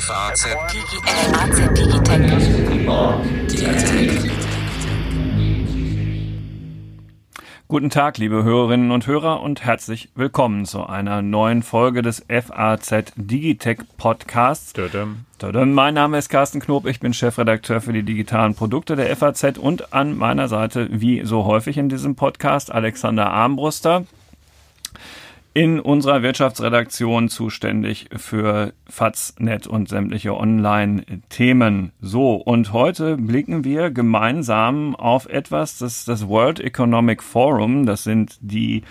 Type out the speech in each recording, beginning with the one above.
FAZ Digitech. Guten Tag, liebe Hörerinnen und Hörer und herzlich willkommen zu einer neuen Folge des FAZ Digitech Podcasts. Tödem. Tödem. Mein Name ist Carsten Knob, ich bin Chefredakteur für die digitalen Produkte der FAZ und an meiner Seite, wie so häufig in diesem Podcast, Alexander Armbruster in unserer Wirtschaftsredaktion zuständig für Faznet und sämtliche Online-Themen. So, und heute blicken wir gemeinsam auf etwas, das das World Economic Forum, das sind die,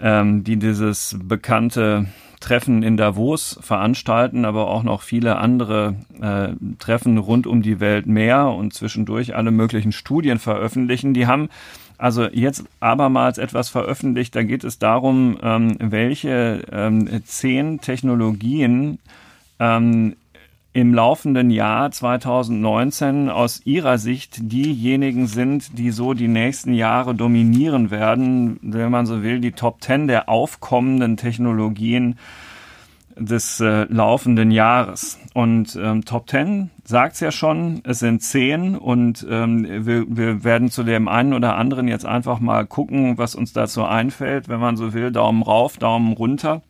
ähm, die dieses bekannte Treffen in Davos veranstalten, aber auch noch viele andere äh, Treffen rund um die Welt mehr und zwischendurch alle möglichen Studien veröffentlichen. Die haben also jetzt abermals etwas veröffentlicht. Da geht es darum, ähm, welche ähm, zehn Technologien ähm, im laufenden Jahr 2019 aus Ihrer Sicht diejenigen sind, die so die nächsten Jahre dominieren werden, wenn man so will, die Top Ten der aufkommenden Technologien des äh, laufenden Jahres. Und ähm, Top 10 sagt's ja schon, es sind zehn und ähm, wir, wir werden zu dem einen oder anderen jetzt einfach mal gucken, was uns dazu einfällt, wenn man so will, Daumen rauf, Daumen runter.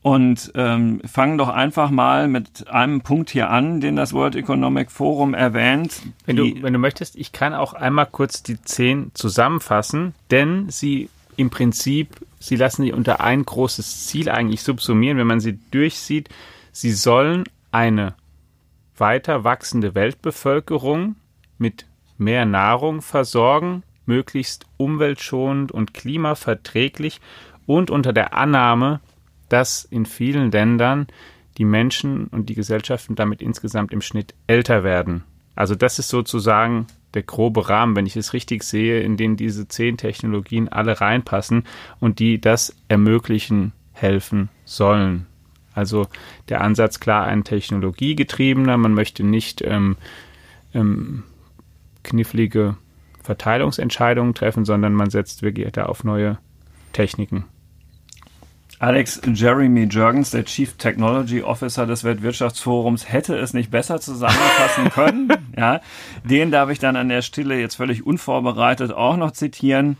Und ähm, fangen doch einfach mal mit einem Punkt hier an, den das World Economic Forum erwähnt. Wenn du, wenn du möchtest, ich kann auch einmal kurz die zehn zusammenfassen, denn sie im Prinzip sie lassen sie unter ein großes Ziel eigentlich subsumieren, wenn man sie durchsieht. Sie sollen eine weiter wachsende Weltbevölkerung mit mehr Nahrung versorgen, möglichst umweltschonend und klimaverträglich und unter der Annahme, dass in vielen Ländern die Menschen und die Gesellschaften damit insgesamt im Schnitt älter werden. Also das ist sozusagen der grobe Rahmen, wenn ich es richtig sehe, in den diese zehn Technologien alle reinpassen und die das ermöglichen, helfen sollen. Also der Ansatz klar ein technologiegetriebener, man möchte nicht ähm, ähm, knifflige Verteilungsentscheidungen treffen, sondern man setzt wirklich da auf neue Techniken. Alex Jeremy Jurgens, der Chief Technology Officer des Weltwirtschaftsforums, hätte es nicht besser zusammenfassen können. ja, den darf ich dann an der Stelle jetzt völlig unvorbereitet auch noch zitieren.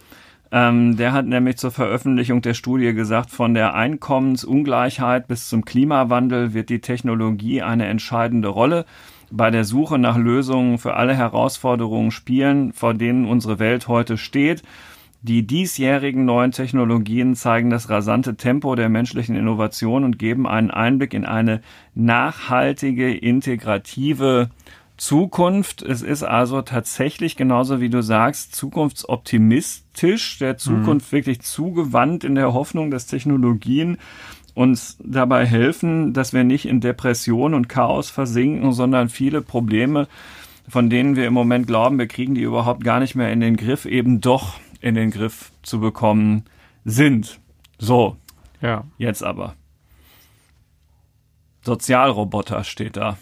Ähm, der hat nämlich zur Veröffentlichung der Studie gesagt, von der Einkommensungleichheit bis zum Klimawandel wird die Technologie eine entscheidende Rolle bei der Suche nach Lösungen für alle Herausforderungen spielen, vor denen unsere Welt heute steht. Die diesjährigen neuen Technologien zeigen das rasante Tempo der menschlichen Innovation und geben einen Einblick in eine nachhaltige, integrative Zukunft. Es ist also tatsächlich genauso wie du sagst, zukunftsoptimistisch, der Zukunft mhm. wirklich zugewandt in der Hoffnung, dass Technologien uns dabei helfen, dass wir nicht in Depression und Chaos versinken, sondern viele Probleme, von denen wir im Moment glauben, wir kriegen die überhaupt gar nicht mehr in den Griff, eben doch in den Griff zu bekommen sind. So. Ja. Jetzt aber. Sozialroboter steht da.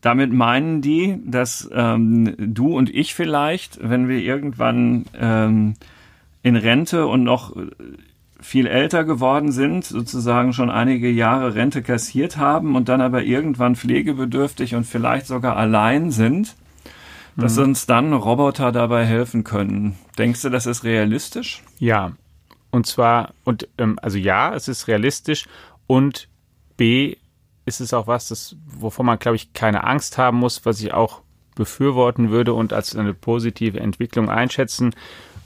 Damit meinen die, dass ähm, du und ich vielleicht, wenn wir irgendwann ähm, in Rente und noch viel älter geworden sind, sozusagen schon einige Jahre Rente kassiert haben und dann aber irgendwann pflegebedürftig und vielleicht sogar allein sind, dass mhm. uns dann Roboter dabei helfen können. Denkst du, das ist realistisch? Ja. Und zwar, und ähm, also ja, es ist realistisch und B ist es auch was, das, wovon man, glaube ich, keine Angst haben muss, was ich auch befürworten würde und als eine positive Entwicklung einschätzen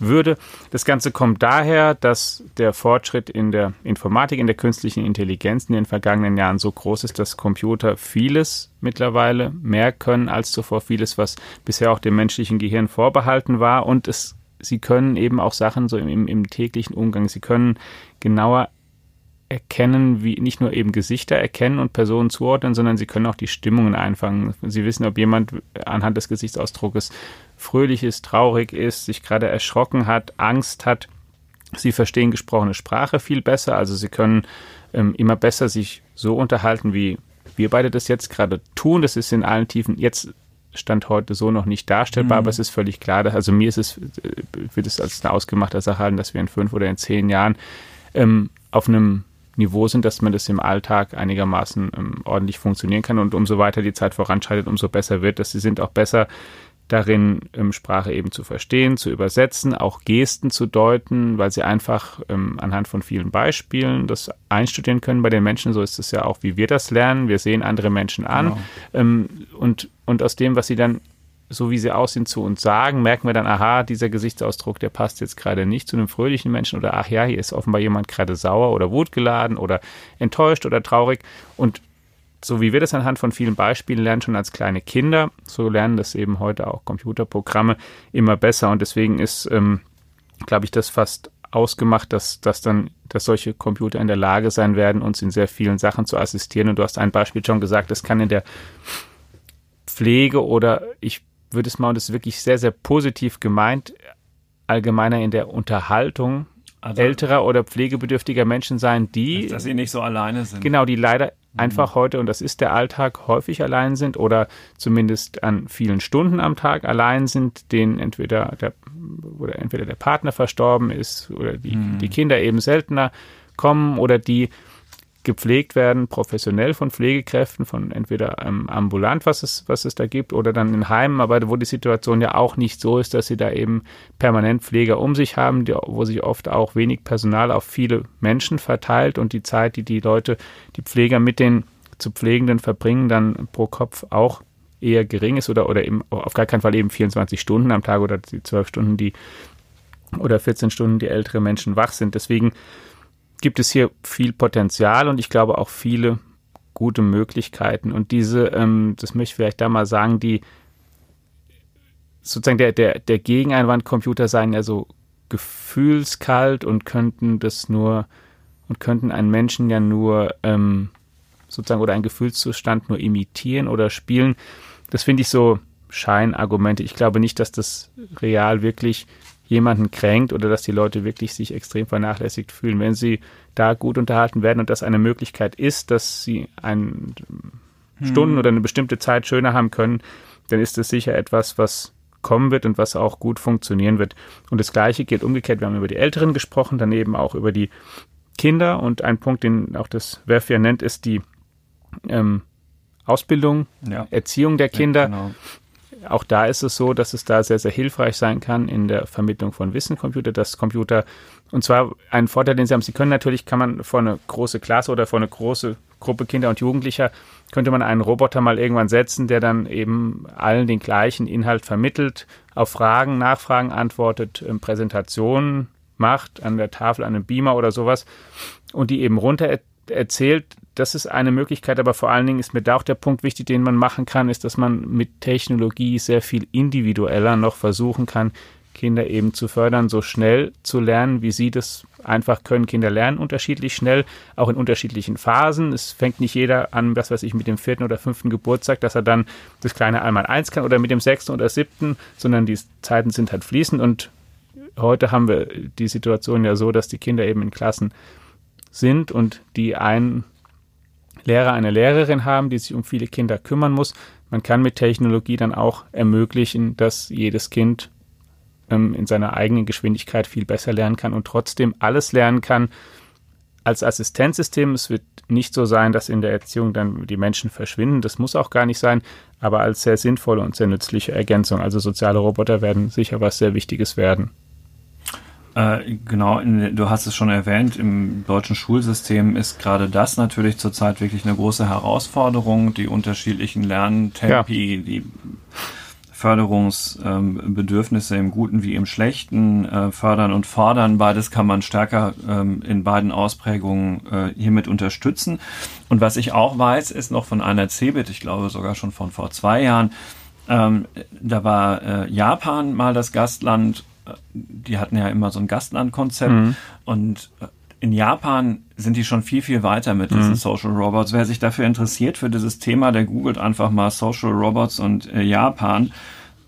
würde. Das Ganze kommt daher, dass der Fortschritt in der Informatik, in der künstlichen Intelligenz in den vergangenen Jahren so groß ist, dass Computer vieles mittlerweile mehr können als zuvor, vieles, was bisher auch dem menschlichen Gehirn vorbehalten war. Und es, sie können eben auch Sachen so im, im täglichen Umgang, sie können genauer erkennen, wie nicht nur eben Gesichter erkennen und Personen zuordnen, sondern sie können auch die Stimmungen einfangen. Sie wissen, ob jemand anhand des Gesichtsausdrucks fröhlich ist, traurig ist, sich gerade erschrocken hat, Angst hat. Sie verstehen gesprochene Sprache viel besser, also sie können ähm, immer besser sich so unterhalten, wie wir beide das jetzt gerade tun. Das ist in allen Tiefen jetzt Stand heute so noch nicht darstellbar, mhm. aber es ist völlig klar, dass, also mir ist es, äh, wird es als eine ausgemachte Sache halten, dass wir in fünf oder in zehn Jahren ähm, auf einem Niveau sind, dass man das im Alltag einigermaßen ähm, ordentlich funktionieren kann. Und umso weiter die Zeit voranschreitet, umso besser wird das. Sie sind auch besser darin, ähm, Sprache eben zu verstehen, zu übersetzen, auch Gesten zu deuten, weil sie einfach ähm, anhand von vielen Beispielen das einstudieren können bei den Menschen. So ist es ja auch, wie wir das lernen. Wir sehen andere Menschen an genau. ähm, und, und aus dem, was sie dann so wie sie aussehen, zu uns sagen, merken wir dann, aha, dieser Gesichtsausdruck, der passt jetzt gerade nicht zu einem fröhlichen Menschen oder ach ja, hier ist offenbar jemand gerade sauer oder wutgeladen oder enttäuscht oder traurig. Und so wie wir das anhand von vielen Beispielen lernen, schon als kleine Kinder, so lernen das eben heute auch Computerprogramme immer besser. Und deswegen ist, ähm, glaube ich, das fast ausgemacht, dass, dass dann, dass solche Computer in der Lage sein werden, uns in sehr vielen Sachen zu assistieren. Und du hast ein Beispiel schon gesagt, das kann in der Pflege oder ich würde es mal, und das ist wirklich sehr, sehr positiv gemeint, allgemeiner in der Unterhaltung also, älterer oder pflegebedürftiger Menschen sein, die. Dass sie nicht so alleine sind. Genau, die leider mhm. einfach heute, und das ist der Alltag, häufig allein sind oder zumindest an vielen Stunden am Tag allein sind, denen entweder der, oder entweder der Partner verstorben ist oder die, mhm. die Kinder eben seltener kommen oder die gepflegt werden, professionell von Pflegekräften, von entweder ähm, ambulant, was es, was es da gibt, oder dann in Heimen, aber wo die Situation ja auch nicht so ist, dass sie da eben permanent Pfleger um sich haben, die, wo sich oft auch wenig Personal auf viele Menschen verteilt und die Zeit, die die Leute, die Pfleger mit den zu Pflegenden verbringen, dann pro Kopf auch eher gering ist oder, oder eben auf gar keinen Fall eben 24 Stunden am Tag oder die 12 Stunden, die oder 14 Stunden, die ältere Menschen wach sind. Deswegen gibt es hier viel Potenzial und ich glaube auch viele gute Möglichkeiten. Und diese, ähm, das möchte ich vielleicht da mal sagen, die sozusagen der, der, der Gegeneinwandcomputer seien ja so gefühlskalt und könnten das nur und könnten einen Menschen ja nur ähm, sozusagen oder einen Gefühlszustand nur imitieren oder spielen. Das finde ich so Scheinargumente. Ich glaube nicht, dass das real wirklich jemanden kränkt oder dass die Leute wirklich sich extrem vernachlässigt fühlen. Wenn sie da gut unterhalten werden und das eine Möglichkeit ist, dass sie einen hm. Stunden oder eine bestimmte Zeit schöner haben können, dann ist das sicher etwas, was kommen wird und was auch gut funktionieren wird. Und das Gleiche gilt umgekehrt. Wir haben über die Älteren gesprochen, daneben auch über die Kinder. Und ein Punkt, den auch das WEF ja nennt, ist die ähm, Ausbildung, ja. Erziehung der Kinder. Ja, genau auch da ist es so, dass es da sehr, sehr hilfreich sein kann in der Vermittlung von Wissen Computer, dass Computer, und zwar ein Vorteil, den sie haben, sie können natürlich, kann man vor eine große Klasse oder vor eine große Gruppe Kinder und Jugendlicher, könnte man einen Roboter mal irgendwann setzen, der dann eben allen den gleichen Inhalt vermittelt, auf Fragen, Nachfragen antwortet, ähm, Präsentationen macht, an der Tafel, an einem Beamer oder sowas und die eben runter erzählt, das ist eine Möglichkeit, aber vor allen Dingen ist mir da auch der Punkt wichtig, den man machen kann, ist, dass man mit Technologie sehr viel individueller noch versuchen kann, Kinder eben zu fördern, so schnell zu lernen, wie sie das einfach können. Kinder lernen unterschiedlich schnell, auch in unterschiedlichen Phasen. Es fängt nicht jeder an, was weiß ich, mit dem vierten oder fünften Geburtstag, dass er dann das kleine einmal eins kann oder mit dem sechsten oder siebten, sondern die Zeiten sind halt fließend und heute haben wir die Situation ja so, dass die Kinder eben in Klassen sind und die einen Lehrer eine Lehrerin haben, die sich um viele Kinder kümmern muss. Man kann mit Technologie dann auch ermöglichen, dass jedes Kind ähm, in seiner eigenen Geschwindigkeit viel besser lernen kann und trotzdem alles lernen kann. Als Assistenzsystem, es wird nicht so sein, dass in der Erziehung dann die Menschen verschwinden. Das muss auch gar nicht sein, aber als sehr sinnvolle und sehr nützliche Ergänzung. Also soziale Roboter werden sicher was sehr Wichtiges werden. Äh, genau, in, du hast es schon erwähnt, im deutschen Schulsystem ist gerade das natürlich zurzeit wirklich eine große Herausforderung, die unterschiedlichen Lerntempi, ja. die Förderungsbedürfnisse ähm, im Guten wie im Schlechten äh, fördern und fordern. Beides kann man stärker ähm, in beiden Ausprägungen äh, hiermit unterstützen. Und was ich auch weiß, ist noch von einer CeBIT, ich glaube sogar schon von vor zwei Jahren, ähm, da war äh, Japan mal das Gastland die hatten ja immer so ein Gastlandkonzept mhm. und äh, in Japan sind die schon viel, viel weiter mit diesen mhm. Social Robots. Wer sich dafür interessiert, für dieses Thema, der googelt einfach mal Social Robots und äh, Japan.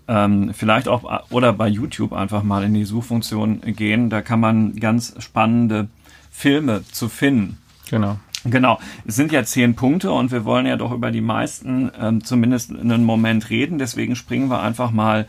Ähm, vielleicht auch äh, oder bei YouTube einfach mal in die Suchfunktion gehen. Da kann man ganz spannende Filme zu finden. Genau. Genau, es sind ja zehn Punkte und wir wollen ja doch über die meisten ähm, zumindest einen Moment reden. Deswegen springen wir einfach mal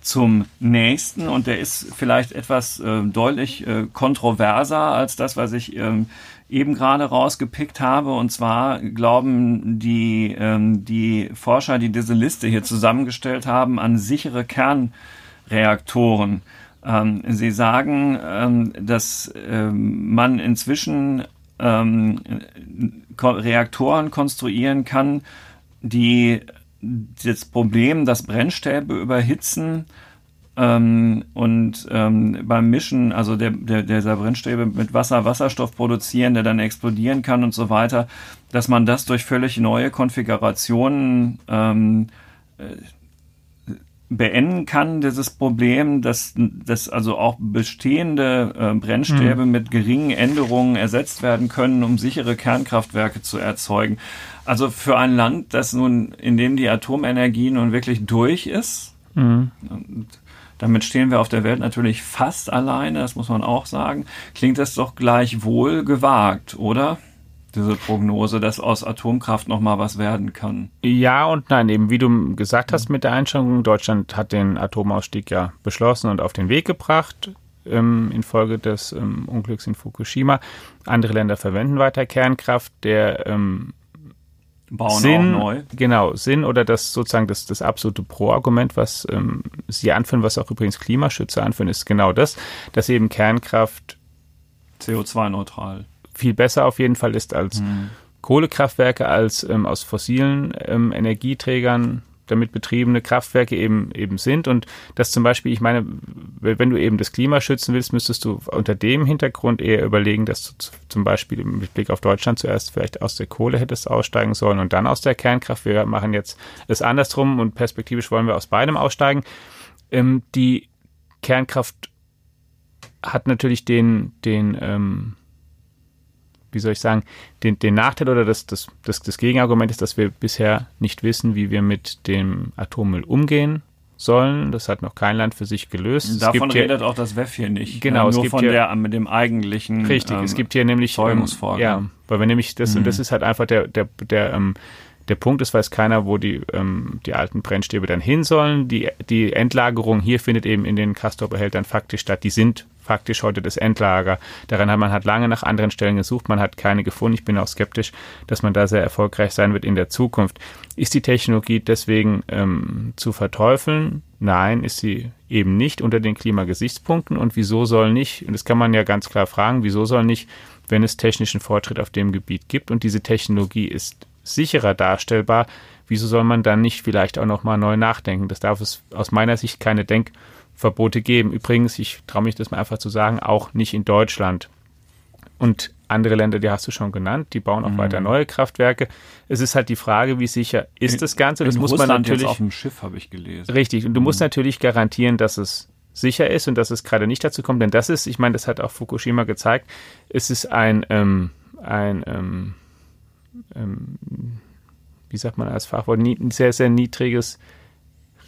zum nächsten und der ist vielleicht etwas äh, deutlich äh, kontroverser als das, was ich ähm, eben gerade rausgepickt habe. Und zwar glauben die, ähm, die Forscher, die diese Liste hier zusammengestellt haben, an sichere Kernreaktoren. Ähm, sie sagen, ähm, dass ähm, man inzwischen ähm, Reaktoren konstruieren kann, die das Problem, dass Brennstäbe überhitzen ähm, und ähm, beim Mischen, also der, der, dieser Brennstäbe mit Wasser Wasserstoff produzieren, der dann explodieren kann und so weiter, dass man das durch völlig neue Konfigurationen ähm, äh, beenden kann, dieses Problem, dass, dass also auch bestehende äh, Brennstäbe mhm. mit geringen Änderungen ersetzt werden können, um sichere Kernkraftwerke zu erzeugen. Also für ein Land, das nun, in dem die Atomenergie nun wirklich durch ist, mhm. und damit stehen wir auf der Welt natürlich fast alleine, das muss man auch sagen, klingt das doch gleichwohl gewagt, oder? Diese Prognose, dass aus Atomkraft noch mal was werden kann. Ja und nein, eben wie du gesagt hast mit der Einschränkung, Deutschland hat den Atomausstieg ja beschlossen und auf den Weg gebracht ähm, infolge des ähm, Unglücks in Fukushima. Andere Länder verwenden weiter Kernkraft. Der ähm, Bauen Sinn, auch neu. Genau, Sinn oder das sozusagen das, das absolute Pro-Argument, was ähm, Sie anführen, was auch übrigens Klimaschützer anführen, ist genau das, dass eben Kernkraft CO2-neutral viel besser auf jeden Fall ist als mhm. Kohlekraftwerke, als ähm, aus fossilen ähm, Energieträgern damit betriebene Kraftwerke eben eben sind und das zum Beispiel, ich meine, wenn du eben das Klima schützen willst, müsstest du unter dem Hintergrund eher überlegen, dass du zum Beispiel mit Blick auf Deutschland zuerst vielleicht aus der Kohle hättest aussteigen sollen und dann aus der Kernkraft. Wir machen jetzt es andersrum und perspektivisch wollen wir aus beidem aussteigen. Ähm, die Kernkraft hat natürlich den den ähm, wie soll ich sagen, den, den Nachteil oder das, das, das, das Gegenargument ist, dass wir bisher nicht wissen, wie wir mit dem Atommüll umgehen sollen. Das hat noch kein Land für sich gelöst. Davon redet ja, auch das WEF hier nicht. Genau, ja, nur von hier, der mit dem eigentlichen Richtig, ähm, es gibt hier nämlich Zeugungsvorgang. ja, weil wir nämlich das mhm. und das ist halt einfach der der der ähm, der Punkt ist, weiß keiner, wo die, ähm, die alten Brennstäbe dann hin sollen. Die, die Endlagerung hier findet eben in den Castor-Behältern faktisch statt. Die sind faktisch heute das Endlager. Daran hat man hat lange nach anderen Stellen gesucht, man hat keine gefunden. Ich bin auch skeptisch, dass man da sehr erfolgreich sein wird in der Zukunft. Ist die Technologie deswegen ähm, zu verteufeln? Nein, ist sie eben nicht unter den Klimagesichtspunkten. Und wieso soll nicht, und das kann man ja ganz klar fragen, wieso soll nicht, wenn es technischen Fortschritt auf dem Gebiet gibt und diese Technologie ist sicherer darstellbar, wieso soll man dann nicht vielleicht auch nochmal neu nachdenken? Das darf es aus meiner Sicht keine Denk- Verbote geben. Übrigens, ich traue mich das mal einfach zu sagen, auch nicht in Deutschland. Und andere Länder, die hast du schon genannt, die bauen auch mhm. weiter neue Kraftwerke. Es ist halt die Frage, wie sicher ist das Ganze? Das in muss Russland man natürlich jetzt auf dem Schiff habe ich gelesen. Richtig. Und du mhm. musst natürlich garantieren, dass es sicher ist und dass es gerade nicht dazu kommt. Denn das ist, ich meine, das hat auch Fukushima gezeigt. Es ist ein ähm, ein ähm, ähm, wie sagt man als Fachwort, ein sehr sehr niedriges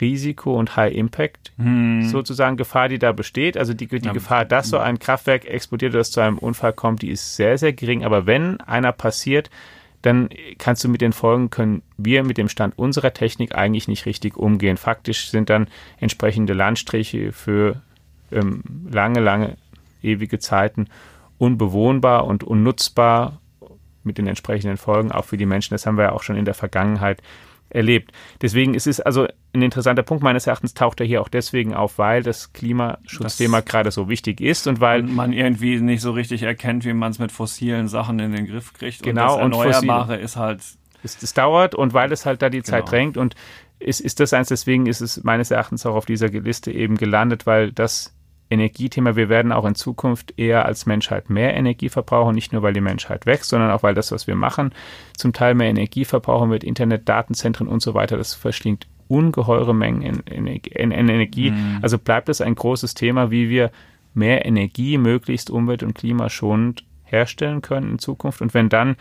Risiko und High Impact hm. sozusagen Gefahr, die da besteht. Also die, die ja, Gefahr, dass so ein Kraftwerk explodiert oder dass zu einem Unfall kommt, die ist sehr, sehr gering. Aber wenn einer passiert, dann kannst du mit den Folgen, können wir mit dem Stand unserer Technik eigentlich nicht richtig umgehen. Faktisch sind dann entsprechende Landstriche für ähm, lange, lange, ewige Zeiten unbewohnbar und unnutzbar mit den entsprechenden Folgen auch für die Menschen. Das haben wir ja auch schon in der Vergangenheit erlebt. Deswegen ist es also ein interessanter Punkt meines Erachtens taucht er hier auch deswegen auf, weil das Klimaschutzthema das gerade so wichtig ist und weil man irgendwie nicht so richtig erkennt, wie man es mit fossilen Sachen in den Griff kriegt. Genau, und das Erneuerbare und ist halt. Es, es, dauert und weil es halt da die genau. Zeit drängt und ist, ist das eins, deswegen ist es meines Erachtens auch auf dieser Liste eben gelandet, weil das Energiethema. Wir werden auch in Zukunft eher als Menschheit mehr Energie verbrauchen, nicht nur weil die Menschheit wächst, sondern auch weil das, was wir machen, zum Teil mehr Energie verbrauchen wird, Internet, Datenzentren und so weiter. Das verschlingt ungeheure Mengen in, in, in, in Energie. Mhm. Also bleibt es ein großes Thema, wie wir mehr Energie möglichst umwelt- und klimaschonend herstellen können in Zukunft. Und wenn dann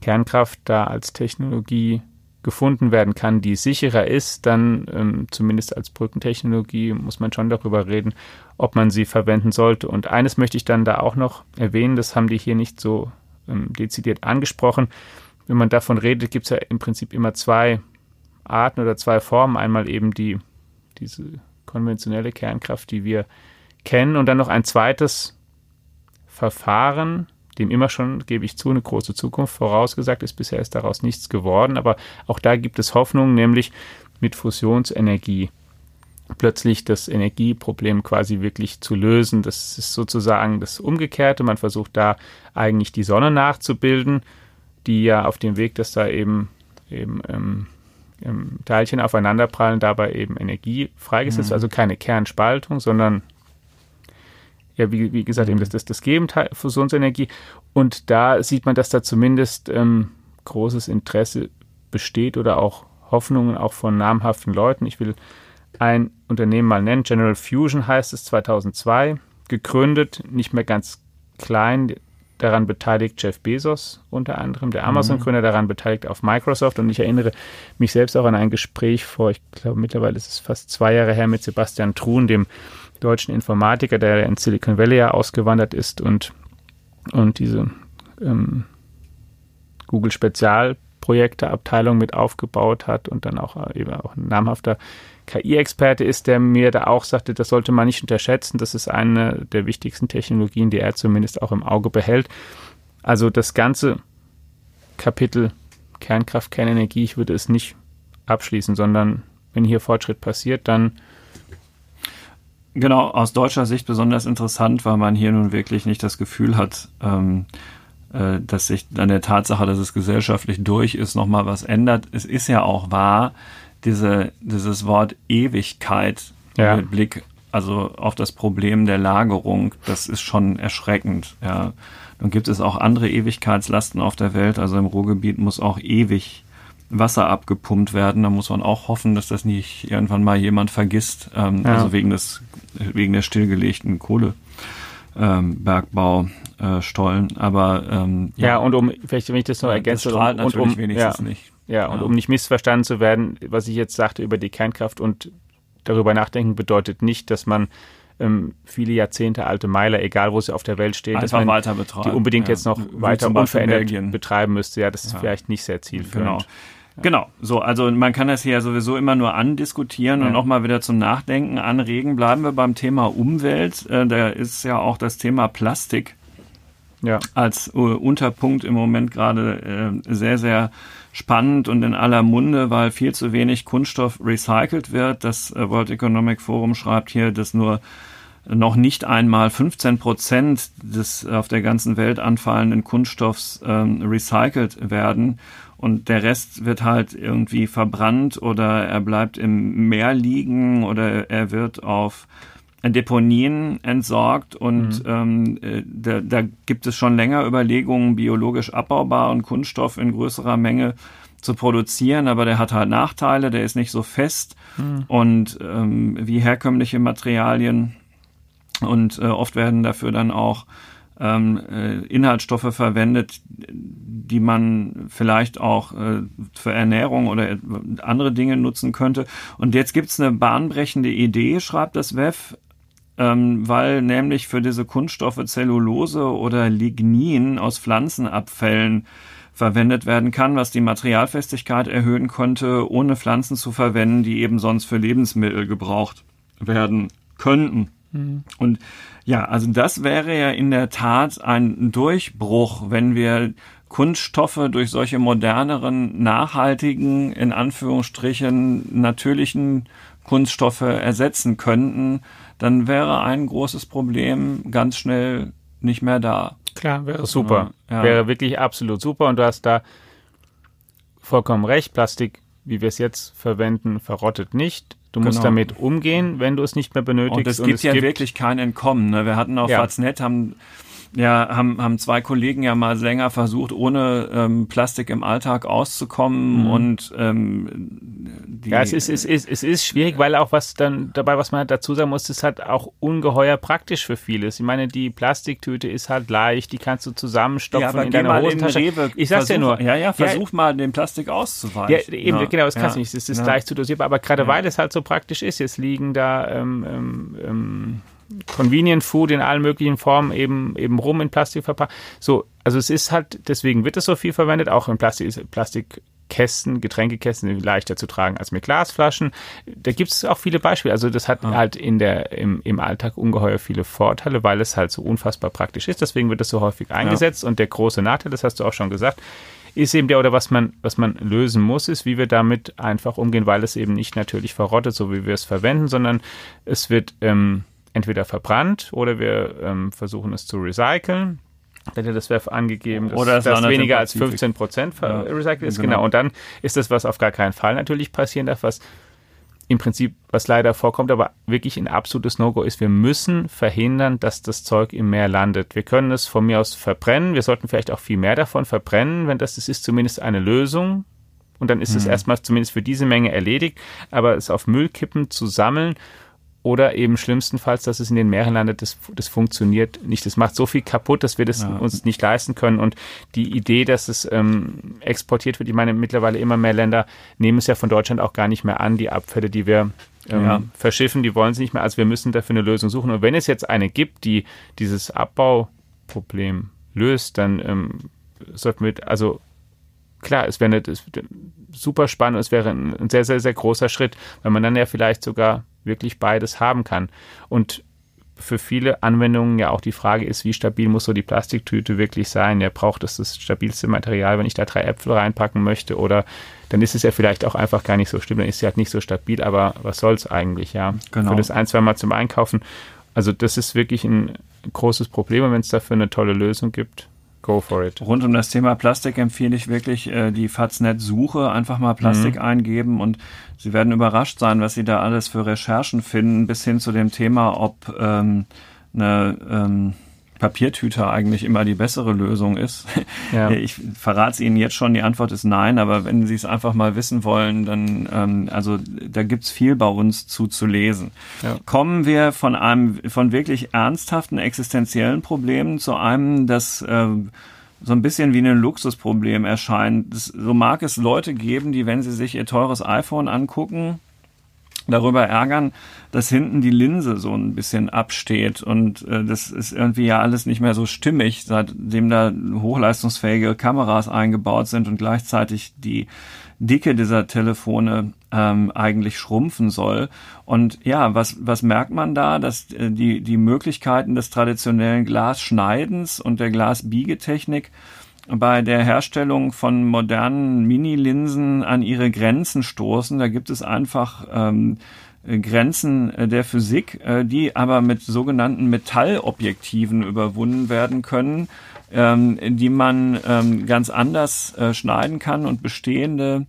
Kernkraft da als Technologie gefunden werden kann, die sicherer ist, dann ähm, zumindest als Brückentechnologie muss man schon darüber reden, ob man sie verwenden sollte. Und eines möchte ich dann da auch noch erwähnen, das haben die hier nicht so ähm, dezidiert angesprochen. Wenn man davon redet, gibt es ja im Prinzip immer zwei Arten oder zwei Formen. Einmal eben die, diese konventionelle Kernkraft, die wir kennen. Und dann noch ein zweites Verfahren, dem immer schon, gebe ich zu, eine große Zukunft vorausgesagt ist. Bisher ist daraus nichts geworden, aber auch da gibt es Hoffnung, nämlich mit Fusionsenergie plötzlich das Energieproblem quasi wirklich zu lösen. Das ist sozusagen das Umgekehrte. Man versucht da eigentlich die Sonne nachzubilden, die ja auf dem Weg, dass da eben, eben ähm, ähm, Teilchen aufeinanderprallen, dabei eben Energie freigesetzt, mhm. also keine Kernspaltung, sondern ja, wie, wie gesagt, eben das, das, das Gegenteil, Fusionsenergie. Und da sieht man, dass da zumindest ähm, großes Interesse besteht oder auch Hoffnungen auch von namhaften Leuten. Ich will ein Unternehmen mal nennen. General Fusion heißt es 2002, gegründet, nicht mehr ganz klein, daran beteiligt Jeff Bezos unter anderem, der Amazon-Gründer, mhm. daran beteiligt auf Microsoft. Und ich erinnere mich selbst auch an ein Gespräch vor, ich glaube mittlerweile ist es fast zwei Jahre her, mit Sebastian Truhn, dem deutschen Informatiker, der in Silicon Valley ja ausgewandert ist und, und diese ähm, Google Spezialprojekte Abteilung mit aufgebaut hat und dann auch äh, eben auch ein namhafter KI-Experte ist, der mir da auch sagte, das sollte man nicht unterschätzen. Das ist eine der wichtigsten Technologien, die er zumindest auch im Auge behält. Also das ganze Kapitel Kernkraft, Kernenergie, ich würde es nicht abschließen, sondern wenn hier Fortschritt passiert, dann Genau, aus deutscher Sicht besonders interessant, weil man hier nun wirklich nicht das Gefühl hat, ähm, äh, dass sich an der Tatsache, dass es gesellschaftlich durch ist, nochmal was ändert. Es ist ja auch wahr, diese, dieses Wort Ewigkeit ja. mit Blick also auf das Problem der Lagerung, das ist schon erschreckend. Ja. Dann gibt es auch andere Ewigkeitslasten auf der Welt. Also im Ruhrgebiet muss auch ewig Wasser abgepumpt werden. Da muss man auch hoffen, dass das nicht irgendwann mal jemand vergisst. Ähm, ja. Also wegen des wegen der stillgelegten Kohlebergbau. Ähm, äh, aber ähm, ja. ja. und um vielleicht wenn ich das noch ergänze, das strahlt und um wenigstens ja. nicht. Ja, und um nicht missverstanden zu werden, was ich jetzt sagte über die Kernkraft und darüber nachdenken, bedeutet nicht, dass man ähm, viele Jahrzehnte alte Meiler, egal wo sie auf der Welt stehen, Einfach dass man weiter betreiben. die unbedingt ja. jetzt noch weiter unverändert betreiben müsste. Ja, das ist ja. vielleicht nicht sehr zielführend. Genau. Genau, so, also man kann das hier ja sowieso immer nur andiskutieren ja. und nochmal wieder zum Nachdenken anregen. Bleiben wir beim Thema Umwelt. Äh, da ist ja auch das Thema Plastik ja. als äh, Unterpunkt im Moment gerade äh, sehr, sehr spannend und in aller Munde, weil viel zu wenig Kunststoff recycelt wird. Das äh, World Economic Forum schreibt hier, dass nur noch nicht einmal 15 Prozent des auf der ganzen Welt anfallenden Kunststoffs ähm, recycelt werden und der Rest wird halt irgendwie verbrannt oder er bleibt im Meer liegen oder er wird auf Deponien entsorgt und mhm. ähm, äh, da, da gibt es schon länger Überlegungen, biologisch abbaubaren Kunststoff in größerer Menge zu produzieren, aber der hat halt Nachteile, der ist nicht so fest mhm. und ähm, wie herkömmliche Materialien und äh, oft werden dafür dann auch ähm, äh, Inhaltsstoffe verwendet, die man vielleicht auch äh, für Ernährung oder andere Dinge nutzen könnte. Und jetzt gibt's eine bahnbrechende Idee, schreibt das WEF, ähm, weil nämlich für diese Kunststoffe Zellulose oder Lignin aus Pflanzenabfällen verwendet werden kann, was die Materialfestigkeit erhöhen konnte, ohne Pflanzen zu verwenden, die eben sonst für Lebensmittel gebraucht werden könnten. Mhm. Und ja, also das wäre ja in der Tat ein Durchbruch, wenn wir Kunststoffe durch solche moderneren, nachhaltigen, in Anführungsstrichen natürlichen Kunststoffe ersetzen könnten, dann wäre ein großes Problem ganz schnell nicht mehr da. Klar, wäre super. Ja. Wäre wirklich absolut super. Und du hast da vollkommen recht. Plastik, wie wir es jetzt verwenden, verrottet nicht. Du musst genau. damit umgehen, wenn du es nicht mehr benötigst. Und es gibt und es ja gibt wirklich kein Entkommen. Ne? Wir hatten auf ja. Faznet, haben ja, haben, haben zwei Kollegen ja mal länger versucht, ohne ähm, Plastik im Alltag auszukommen mhm. und ähm, die, Ja, es ist, es, ist, es ist schwierig, weil auch was dann dabei, was man dazu sagen muss, ist halt auch ungeheuer praktisch für vieles. Ich meine, die Plastiktüte ist halt leicht, die kannst du zusammenstopfen ja, aber in deiner mal Hosentasche. In Rewe, ich sag's versuch, ja nur. Ja, ja, versuch ja, mal den Plastik auszuweichen. Ja, eben, ja. genau, das kannst du nicht. Es ist leicht zu dosierbar, aber gerade weil es halt so praktisch ist, jetzt liegen da ähm, ähm, ähm Convenient Food in allen möglichen Formen eben, eben rum in Plastik verpackt. So, also es ist halt, deswegen wird es so viel verwendet, auch in Plastik, Plastik Kästen, Getränkekästen sind leichter zu tragen als mit Glasflaschen. Da gibt es auch viele Beispiele. Also das hat ja. halt in der, im, im Alltag ungeheuer viele Vorteile, weil es halt so unfassbar praktisch ist. Deswegen wird es so häufig eingesetzt. Ja. Und der große Nachteil, das hast du auch schon gesagt, ist eben der, oder was man, was man lösen muss, ist, wie wir damit einfach umgehen, weil es eben nicht natürlich verrottet, so wie wir es verwenden, sondern es wird ähm, entweder verbrannt oder wir ähm, versuchen es zu recyceln hätte das WEF angegeben, dass, Oder dass weniger als 15 Prozent ja, recycelt ist. Genau. genau. Und dann ist das, was auf gar keinen Fall natürlich passieren darf, was im Prinzip, was leider vorkommt, aber wirklich ein absolutes No-Go ist. Wir müssen verhindern, dass das Zeug im Meer landet. Wir können es von mir aus verbrennen. Wir sollten vielleicht auch viel mehr davon verbrennen, wenn das, das ist zumindest eine Lösung. Und dann ist es mhm. erstmal zumindest für diese Menge erledigt. Aber es auf Müllkippen zu sammeln oder eben schlimmstenfalls, dass es in den Meeren landet, das, das funktioniert nicht. Das macht so viel kaputt, dass wir das ja. uns nicht leisten können. Und die Idee, dass es ähm, exportiert wird, ich meine, mittlerweile immer mehr Länder nehmen es ja von Deutschland auch gar nicht mehr an, die Abfälle, die wir ähm, ja. verschiffen, die wollen sie nicht mehr. Also wir müssen dafür eine Lösung suchen. Und wenn es jetzt eine gibt, die dieses Abbauproblem löst, dann ähm, sollten wir, also klar, es wäre super spannend, es wäre ein, ein sehr, sehr, sehr großer Schritt, weil man dann ja vielleicht sogar wirklich beides haben kann. Und für viele Anwendungen ja auch die Frage ist, wie stabil muss so die Plastiktüte wirklich sein? Ja, braucht es das stabilste Material, wenn ich da drei Äpfel reinpacken möchte? Oder dann ist es ja vielleicht auch einfach gar nicht so schlimm, dann ist sie halt nicht so stabil, aber was soll es eigentlich, ja? Genau. Für das ein, zwei Mal zum Einkaufen. Also das ist wirklich ein großes Problem und wenn es dafür eine tolle Lösung gibt, Go for it. Rund um das Thema Plastik empfehle ich wirklich äh, die Faznet-Suche. Einfach mal Plastik mhm. eingeben und Sie werden überrascht sein, was Sie da alles für Recherchen finden, bis hin zu dem Thema, ob ähm, eine ähm, Papiertüte eigentlich immer die bessere Lösung ist. Ja. Ich verrate es Ihnen jetzt schon, die Antwort ist nein, aber wenn Sie es einfach mal wissen wollen, dann, ähm, also da gibt's viel bei uns zu, zu lesen. Ja. Kommen wir von einem, von wirklich ernsthaften existenziellen Problemen zu einem, das äh, so ein bisschen wie ein Luxusproblem erscheint. Das, so mag es Leute geben, die, wenn sie sich ihr teures iPhone angucken, darüber ärgern, dass hinten die Linse so ein bisschen absteht und äh, das ist irgendwie ja alles nicht mehr so stimmig, seitdem da hochleistungsfähige Kameras eingebaut sind und gleichzeitig die Dicke dieser Telefone ähm, eigentlich schrumpfen soll. Und ja, was, was merkt man da? Dass äh, die, die Möglichkeiten des traditionellen Glasschneidens und der Glasbiegetechnik bei der Herstellung von modernen Mini-Linsen an ihre Grenzen stoßen. Da gibt es einfach ähm, Grenzen der Physik, äh, die aber mit sogenannten Metallobjektiven überwunden werden können, ähm, die man ähm, ganz anders äh, schneiden kann und bestehende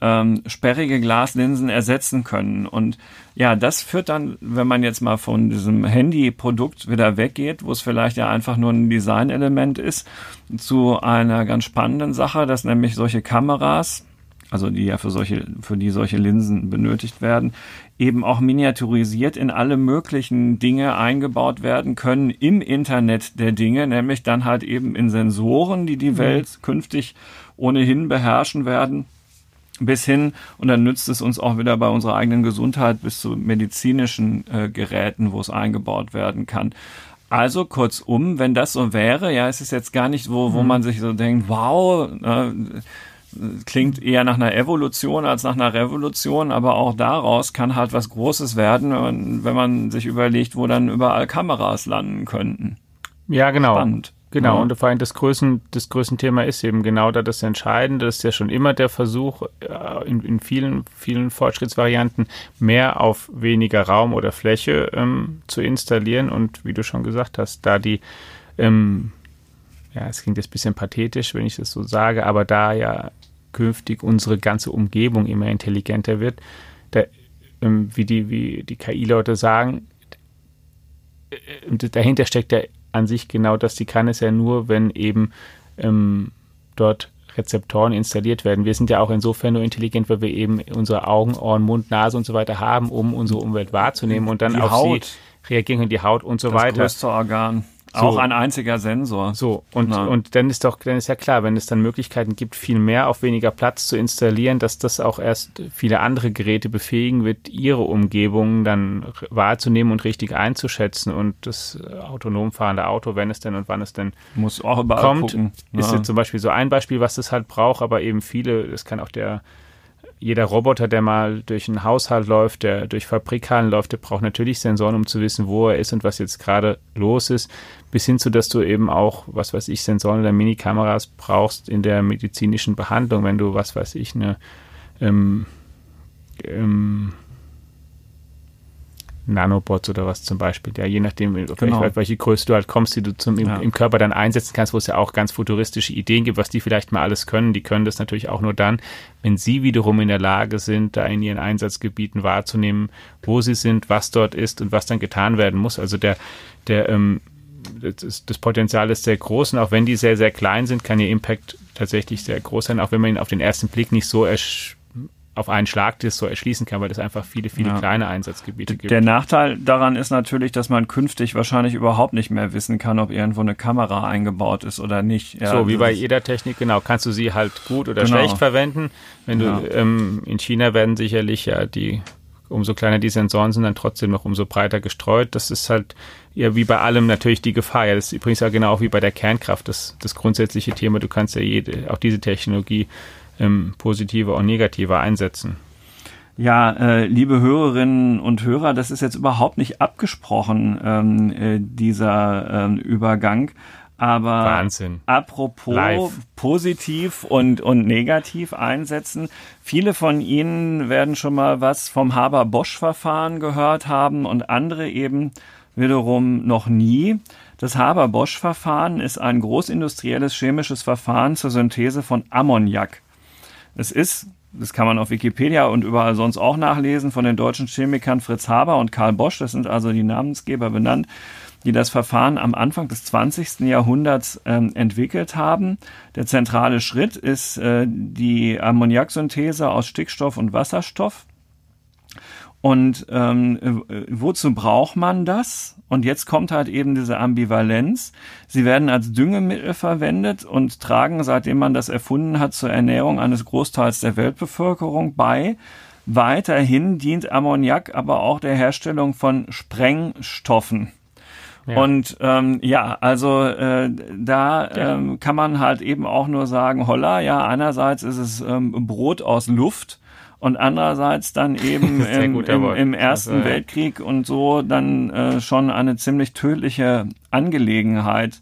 ähm, sperrige Glaslinsen ersetzen können. Und ja, das führt dann, wenn man jetzt mal von diesem Handy-Produkt wieder weggeht, wo es vielleicht ja einfach nur ein Designelement ist, zu einer ganz spannenden Sache, dass nämlich solche Kameras, also die ja für solche, für die solche Linsen benötigt werden, eben auch miniaturisiert in alle möglichen Dinge eingebaut werden können im Internet der Dinge, nämlich dann halt eben in Sensoren, die die mhm. Welt künftig ohnehin beherrschen werden bis hin, und dann nützt es uns auch wieder bei unserer eigenen Gesundheit bis zu medizinischen äh, Geräten, wo es eingebaut werden kann. Also kurzum, wenn das so wäre, ja, es ist jetzt gar nicht wo, wo mhm. man sich so denkt, wow, äh, klingt eher nach einer Evolution als nach einer Revolution, aber auch daraus kann halt was Großes werden, wenn man, wenn man sich überlegt, wo dann überall Kameras landen könnten. Ja, genau. Spannend. Genau, ja. und vor allem das Größen, das Größenthema ist eben genau da das Entscheidende. Das ist ja schon immer der Versuch, äh, in, in vielen, vielen Fortschrittsvarianten mehr auf weniger Raum oder Fläche ähm, zu installieren. Und wie du schon gesagt hast, da die, ähm, ja, es klingt jetzt ein bisschen pathetisch, wenn ich das so sage, aber da ja künftig unsere ganze Umgebung immer intelligenter wird, da, ähm, wie die, wie die KI-Leute sagen, äh, dahinter steckt ja an sich genau das. Die kann es ja nur, wenn eben ähm, dort Rezeptoren installiert werden. Wir sind ja auch insofern nur intelligent, weil wir eben unsere Augen, Ohren, Mund, Nase und so weiter haben, um unsere Umwelt wahrzunehmen und dann die auf Haut. sie reagieren können, die Haut und so das weiter. Das größte Organ. Auch ein einziger Sensor. So, und, und dann ist doch, dann ist ja klar, wenn es dann Möglichkeiten gibt, viel mehr auf weniger Platz zu installieren, dass das auch erst viele andere Geräte befähigen wird, ihre Umgebung dann wahrzunehmen und richtig einzuschätzen. Und das autonom fahrende Auto, wenn es denn und wann es denn muss auch kommt, gucken. ist jetzt zum Beispiel so ein Beispiel, was das halt braucht, aber eben viele, das kann auch der jeder Roboter, der mal durch einen Haushalt läuft, der durch Fabrikhallen läuft, der braucht natürlich Sensoren, um zu wissen, wo er ist und was jetzt gerade los ist. Bis hin zu, dass du eben auch, was weiß ich, Sensoren oder Minikameras brauchst in der medizinischen Behandlung, wenn du, was weiß ich, eine ähm, ähm, Nanobots oder was zum Beispiel, ja, je nachdem, genau. welche Größe du halt kommst, die du zum, im, ja. im, Körper dann einsetzen kannst, wo es ja auch ganz futuristische Ideen gibt, was die vielleicht mal alles können. Die können das natürlich auch nur dann, wenn sie wiederum in der Lage sind, da in ihren Einsatzgebieten wahrzunehmen, wo sie sind, was dort ist und was dann getan werden muss. Also der, der, ähm, das, das Potenzial ist sehr groß und auch wenn die sehr, sehr klein sind, kann ihr Impact tatsächlich sehr groß sein, auch wenn man ihn auf den ersten Blick nicht so ersch auf einen Schlag das so erschließen kann, weil es einfach viele, viele ja. kleine Einsatzgebiete gibt. Der Nachteil daran ist natürlich, dass man künftig wahrscheinlich überhaupt nicht mehr wissen kann, ob irgendwo eine Kamera eingebaut ist oder nicht. Ja, so wie bei jeder Technik, genau. Kannst du sie halt gut oder genau. schlecht verwenden. Wenn du ja. ähm, in China werden sicherlich ja die umso kleiner die Sensoren sind, dann trotzdem noch umso breiter gestreut. Das ist halt ja wie bei allem natürlich die Gefahr. Ja, das ist übrigens ja genau auch wie bei der Kernkraft, das, das grundsätzliche Thema. Du kannst ja jede, auch diese Technologie ähm, positiver und negativer einsetzen. Ja, äh, liebe Hörerinnen und Hörer, das ist jetzt überhaupt nicht abgesprochen, ähm, äh, dieser ähm, Übergang. Aber Wahnsinn. apropos Live. positiv und, und negativ einsetzen. Viele von Ihnen werden schon mal was vom Haber-Bosch-Verfahren gehört haben und andere eben wiederum noch nie. Das Haber-Bosch-Verfahren ist ein großindustrielles chemisches Verfahren zur Synthese von Ammoniak. Es ist, das kann man auf Wikipedia und überall sonst auch nachlesen, von den deutschen Chemikern Fritz Haber und Karl Bosch, das sind also die Namensgeber benannt, die das Verfahren am Anfang des 20. Jahrhunderts ähm, entwickelt haben. Der zentrale Schritt ist äh, die Ammoniaksynthese aus Stickstoff und Wasserstoff. Und ähm, äh, wozu braucht man das? Und jetzt kommt halt eben diese Ambivalenz. Sie werden als Düngemittel verwendet und tragen, seitdem man das erfunden hat, zur Ernährung eines Großteils der Weltbevölkerung bei. Weiterhin dient Ammoniak aber auch der Herstellung von Sprengstoffen. Ja. Und ähm, ja, also äh, da ähm, kann man halt eben auch nur sagen, holla, ja, einerseits ist es ähm, Brot aus Luft und andererseits dann eben im, im, im, Ersten also, Weltkrieg und so dann äh, schon eine ziemlich tödliche Angelegenheit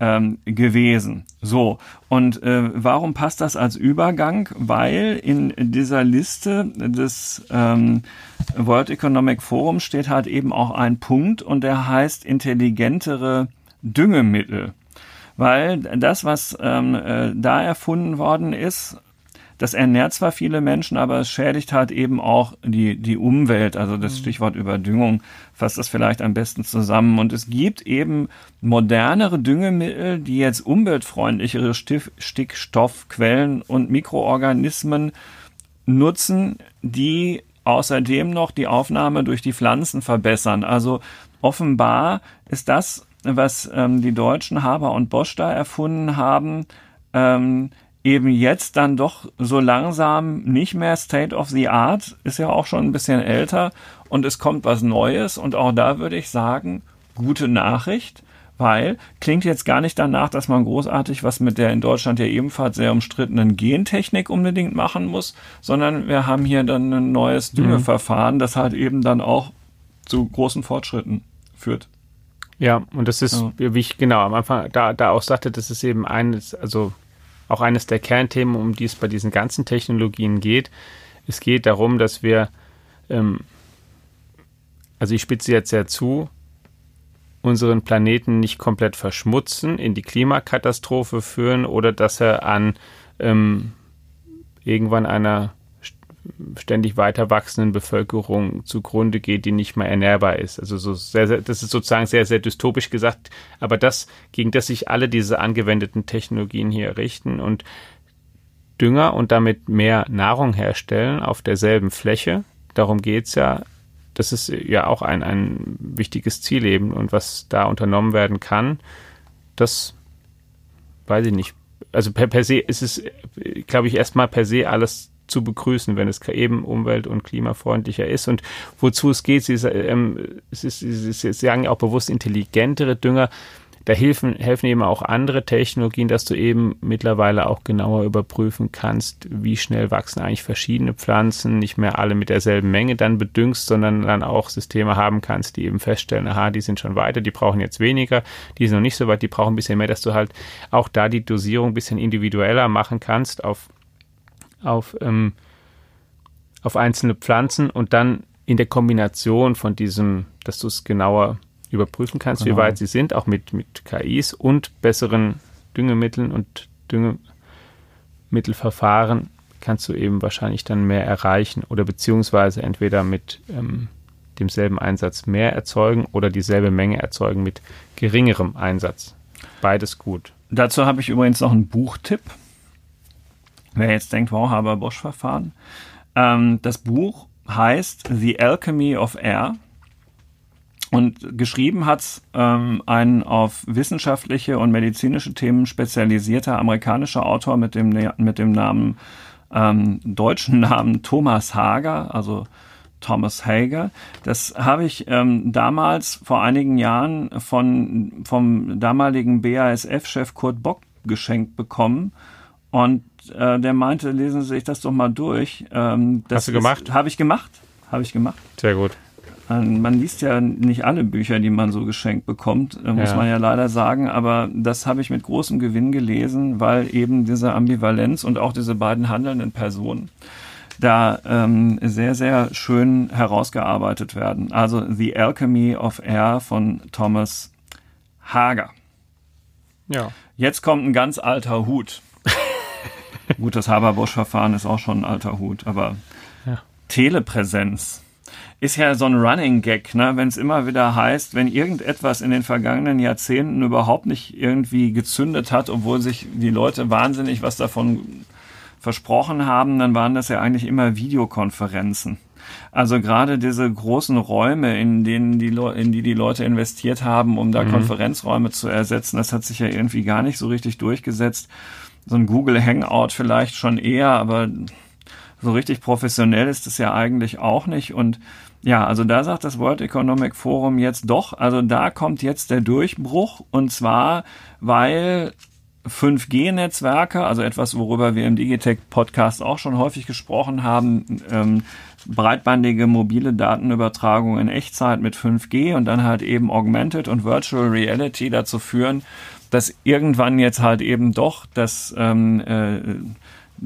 ähm, gewesen. So, und äh, warum passt das als Übergang? Weil in dieser Liste des ähm, World Economic Forum steht halt eben auch ein Punkt und der heißt intelligentere Düngemittel. Weil das, was ähm, äh, da erfunden worden ist, das ernährt zwar viele Menschen, aber es schädigt halt eben auch die, die Umwelt. Also das mhm. Stichwort Überdüngung fasst das vielleicht am besten zusammen. Und es gibt eben modernere Düngemittel, die jetzt umweltfreundlichere Stickstoffquellen und Mikroorganismen nutzen, die außerdem noch die Aufnahme durch die Pflanzen verbessern. Also offenbar ist das, was ähm, die Deutschen Haber und Bosch da erfunden haben, ähm, eben jetzt dann doch so langsam nicht mehr State of the Art, ist ja auch schon ein bisschen älter und es kommt was Neues und auch da würde ich sagen, gute Nachricht, weil klingt jetzt gar nicht danach, dass man großartig was mit der in Deutschland ja ebenfalls sehr umstrittenen Gentechnik unbedingt machen muss, sondern wir haben hier dann ein neues mhm. Düngeverfahren, das halt eben dann auch zu großen Fortschritten führt. Ja, und das ist, ja. wie ich genau am Anfang da, da auch sagte, das ist eben eines, also auch eines der Kernthemen, um die es bei diesen ganzen Technologien geht. Es geht darum, dass wir, ähm, also ich spitze jetzt sehr zu, unseren Planeten nicht komplett verschmutzen, in die Klimakatastrophe führen oder dass er an ähm, irgendwann einer ständig weiter wachsenden Bevölkerung zugrunde geht, die nicht mehr ernährbar ist. Also so sehr, sehr, das ist sozusagen sehr, sehr dystopisch gesagt, aber das, gegen das sich alle diese angewendeten Technologien hier richten und Dünger und damit mehr Nahrung herstellen auf derselben Fläche, darum geht's ja, das ist ja auch ein, ein wichtiges Ziel eben. Und was da unternommen werden kann, das weiß ich nicht. Also per, per se ist es, glaube ich, erstmal per se alles zu begrüßen, wenn es eben umwelt- und klimafreundlicher ist. Und wozu es geht, sie, ähm, es ist, sie sagen auch bewusst intelligentere Dünger. Da helfen, helfen eben auch andere Technologien, dass du eben mittlerweile auch genauer überprüfen kannst, wie schnell wachsen eigentlich verschiedene Pflanzen, nicht mehr alle mit derselben Menge dann bedüngst, sondern dann auch Systeme haben kannst, die eben feststellen, aha, die sind schon weiter, die brauchen jetzt weniger, die sind noch nicht so weit, die brauchen ein bisschen mehr, dass du halt auch da die Dosierung ein bisschen individueller machen kannst auf, auf, ähm, auf einzelne Pflanzen und dann in der Kombination von diesem, dass du es genauer überprüfen kannst, genau. wie weit sie sind, auch mit, mit KIs und besseren Düngemitteln und Düngemittelverfahren kannst du eben wahrscheinlich dann mehr erreichen oder beziehungsweise entweder mit ähm, demselben Einsatz mehr erzeugen oder dieselbe Menge erzeugen mit geringerem Einsatz. Beides gut. Dazu habe ich übrigens noch einen Buchtipp. Wer jetzt denkt, wow, Haber-Bosch-Verfahren. Ähm, das Buch heißt The Alchemy of Air und geschrieben hat ähm, ein auf wissenschaftliche und medizinische Themen spezialisierter amerikanischer Autor mit dem, mit dem Namen, ähm, deutschen Namen Thomas Hager, also Thomas Hager. Das habe ich ähm, damals vor einigen Jahren von, vom damaligen BASF-Chef Kurt Bock geschenkt bekommen. Und äh, der meinte, lesen Sie sich das doch mal durch. Ähm, Hast du gemacht? Habe ich gemacht. Habe ich gemacht. Sehr gut. Man liest ja nicht alle Bücher, die man so geschenkt bekommt, äh, muss ja. man ja leider sagen, aber das habe ich mit großem Gewinn gelesen, weil eben diese Ambivalenz und auch diese beiden handelnden Personen da ähm, sehr, sehr schön herausgearbeitet werden. Also The Alchemy of Air von Thomas Hager. Ja. Jetzt kommt ein ganz alter Hut. Gut, das Haber-Bosch-Verfahren ist auch schon ein alter Hut, aber ja. Telepräsenz ist ja so ein Running Gag, ne? wenn es immer wieder heißt, wenn irgendetwas in den vergangenen Jahrzehnten überhaupt nicht irgendwie gezündet hat, obwohl sich die Leute wahnsinnig was davon versprochen haben, dann waren das ja eigentlich immer Videokonferenzen. Also gerade diese großen Räume, in denen die Le in die die Leute investiert haben, um da mhm. Konferenzräume zu ersetzen, das hat sich ja irgendwie gar nicht so richtig durchgesetzt. So ein Google Hangout vielleicht schon eher, aber so richtig professionell ist es ja eigentlich auch nicht. Und ja, also da sagt das World Economic Forum jetzt doch, also da kommt jetzt der Durchbruch und zwar, weil 5G-Netzwerke, also etwas, worüber wir im Digitech-Podcast auch schon häufig gesprochen haben, ähm, breitbandige mobile Datenübertragung in Echtzeit mit 5G und dann halt eben Augmented und Virtual Reality dazu führen, dass irgendwann jetzt halt eben doch das ähm, äh,